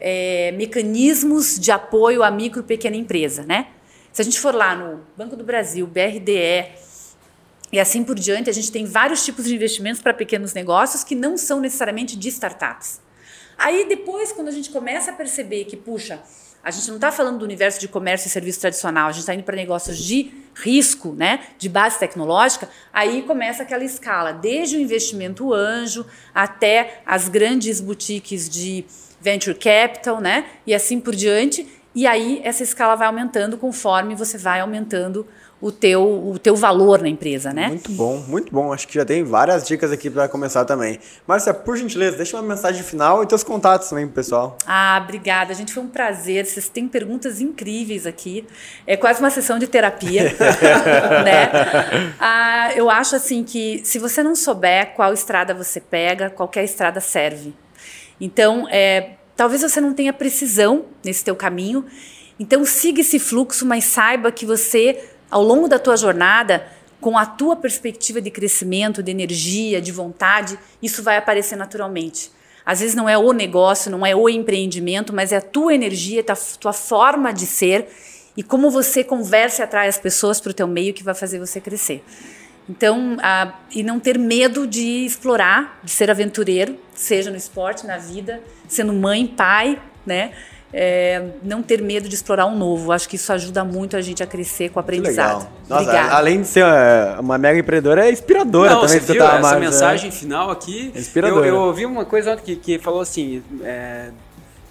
é, mecanismos de apoio à micro e pequena empresa, né? Se a gente for lá no Banco do Brasil, BRDE, e assim por diante, a gente tem vários tipos de investimentos para pequenos negócios que não são necessariamente de startups. Aí depois, quando a gente começa a perceber que, puxa, a gente não está falando do universo de comércio e serviço tradicional, a gente está indo para negócios de risco, né, de base tecnológica, aí começa aquela escala, desde o investimento anjo até as grandes boutiques de venture capital, né, e assim por diante. E aí essa escala vai aumentando conforme você vai aumentando o teu, o teu valor na empresa, né? Muito bom, muito bom. Acho que já tem várias dicas aqui para começar também. Márcia, por gentileza, deixa uma mensagem final e teus contatos também pro pessoal. Ah, obrigada, gente. Foi um prazer. Vocês têm perguntas incríveis aqui. É quase uma sessão de terapia, né? Ah, eu acho assim que se você não souber qual estrada você pega, qualquer estrada serve. Então, é, talvez você não tenha precisão nesse teu caminho. Então, siga esse fluxo, mas saiba que você, ao longo da tua jornada, com a tua perspectiva de crescimento, de energia, de vontade, isso vai aparecer naturalmente. Às vezes não é o negócio, não é o empreendimento, mas é a tua energia, a tua forma de ser e como você conversa e atrai as pessoas para o teu meio que vai fazer você crescer. Então, ah, e não ter medo de explorar, de ser aventureiro, seja no esporte, na vida, sendo mãe, pai, né? É, não ter medo de explorar um novo. Acho que isso ajuda muito a gente a crescer com o aprendizado. legal. Nossa, Obrigada. além de ser é, uma mega empreendedora, é inspiradora Não, também. você viu tá, essa Márcia, mensagem final aqui? Inspiradora. Eu, eu ouvi uma coisa que, que falou assim, é,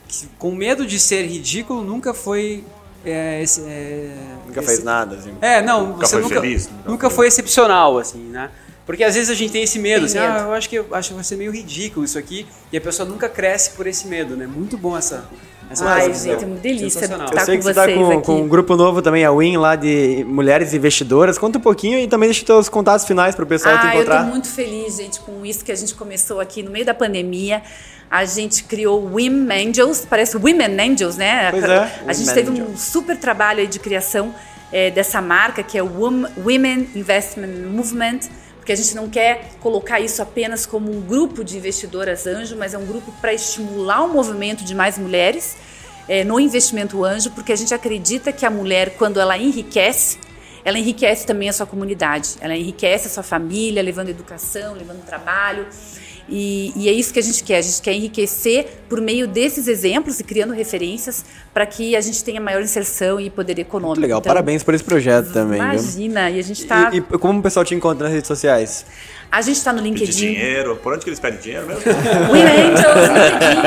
que com medo de ser ridículo nunca foi... é, esse- é, Nunca esse- fez nada, assim. É, não, Nunca você foi nunca, feliz, nunca, nunca foi excepcional, assim, né? Porque às vezes a gente tem esse medo, Tem assim, medo. ah, eu acho que eu acho que vai ser meio ridículo isso aqui, e a pessoa nunca cresce por esse medo, né? Muito bom essa essa Ai, gente, é uma delícia tá Eu sei com que você tá vocês com, aqui. com um grupo novo também, a Win, lá de mulheres investidoras. Conta um pouquinho e também deixa os teus contatos finais para o pessoal te Ah, eu encontrar. tô muito feliz, gente, com isso que a gente começou aqui no meio da pandemia. A gente criou Women Angels, parece Women Angels, né? Pois é, A gente teve um Angels. super trabalho aí de criação eh, dessa marca, que é o Wom- Women Investment Movement, porque a gente não quer colocar isso apenas como um grupo de investidoras anjo, mas é um grupo para estimular o movimento de mais mulheres eh, no investimento anjo, porque a gente acredita que a mulher, quando ela enriquece, ela enriquece também a sua comunidade, ela enriquece a sua família, levando educação, levando trabalho. E, e é isso que a gente quer. A gente quer enriquecer por meio desses exemplos e criando referências para que a gente tenha maior inserção e poder econômico. Legal, Então, parabéns por esse projeto também. viu? Imagina, e a gente está. E, e como o pessoal te encontra nas redes sociais? A gente está no Pedir LinkedIn. dinheiro. Por onde que eles pedem dinheiro mesmo? Women Angels, LinkedIn,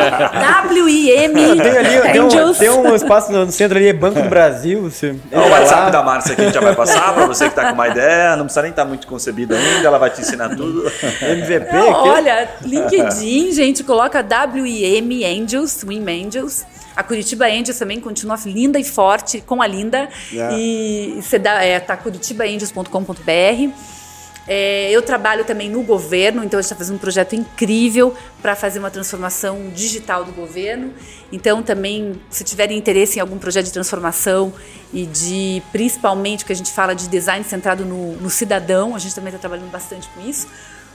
W-I-M Tem ali, tem um, tem um espaço no centro ali, Banco do Brasil. Você É o WhatsApp da Márcia que a gente já vai passar para você que está com uma ideia. Não precisa nem estar muito concebida ainda, ela vai te ensinar tudo. MVP. Não, que- olha, LinkedIn, gente, coloca W-I-M Angels, Women Angels. A Curitiba Angels também continua linda e forte com a Linda. Yeah. E você dá, é, tá curitibaangels.com.br. É, eu trabalho também no governo, então a gente está fazendo um projeto incrível para fazer uma transformação digital do governo. Então, também, se tiverem interesse em algum projeto de transformação e de, principalmente, o que a gente fala de design centrado no, no cidadão, a gente também está trabalhando bastante com isso.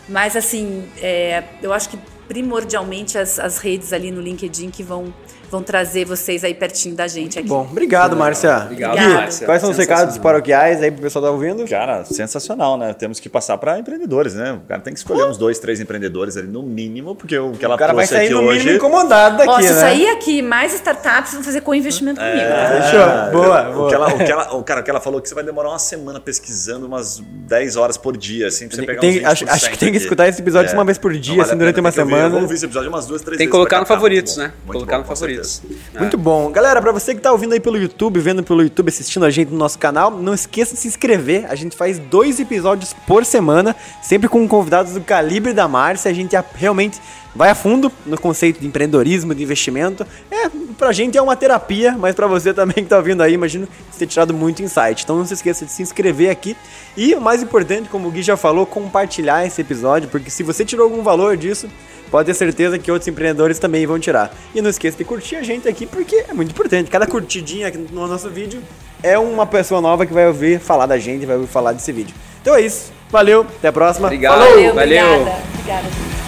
Mas, assim, é, eu acho que primordialmente as, as redes ali no LinkedIn que vão vão trazer vocês aí pertinho da gente aqui. Bom, obrigado, Márcia. Obrigado, Gui, Márcia. Quais são os recados paroquiais aí pro pessoal que tá ouvindo? Cara, sensacional, né? Temos que passar para empreendedores, né? O cara tem que escolher uns dois, três empreendedores ali no mínimo, porque o que ela O cara vai sair aqui no hoje. mínimo incomodado daqui, Ó, se né? sair aqui mais startups vão fazer co-investimento comigo. tá? Fechou. Boa, o boa. Que ela, o, que ela, o cara, o que ela falou que você vai demorar uma semana pesquisando umas 10 horas por dia, assim, pra você pegar Tem- uns acho, 20% acho que tem que aqui. escutar esse episódio É. uma vez por Não dia, vale assim, durante uma. Eu semana. vou ouvir esse episódio umas duas, três Tem que colocar no favoritos, né? Colocar no com favoritos. certeza. Muito bom. Galera, pra você que tá ouvindo aí pelo YouTube, vendo pelo YouTube, assistindo a gente no nosso canal, não esqueça de se inscrever. A gente faz dois episódios por semana, sempre com convidados do calibre da Márcia. A gente realmente vai a fundo no conceito de empreendedorismo, de investimento. É, pra gente é uma terapia, mas pra você também que tá ouvindo aí, imagino você ter tirado muito insight. Então não se esqueça de se inscrever aqui. E o mais importante, como o Gui já falou, compartilhar esse episódio, porque se você tirou algum valor disso, pode ter certeza que outros empreendedores também vão tirar. E não esqueça de curtir a gente aqui, porque é muito importante. Cada curtidinha aqui no nosso vídeo é uma pessoa nova que vai ouvir falar da gente, vai ouvir falar desse vídeo. Então é isso. Valeu, até a próxima. Obrigado. Falou! Valeu, Valeu. obrigada. Obrigada.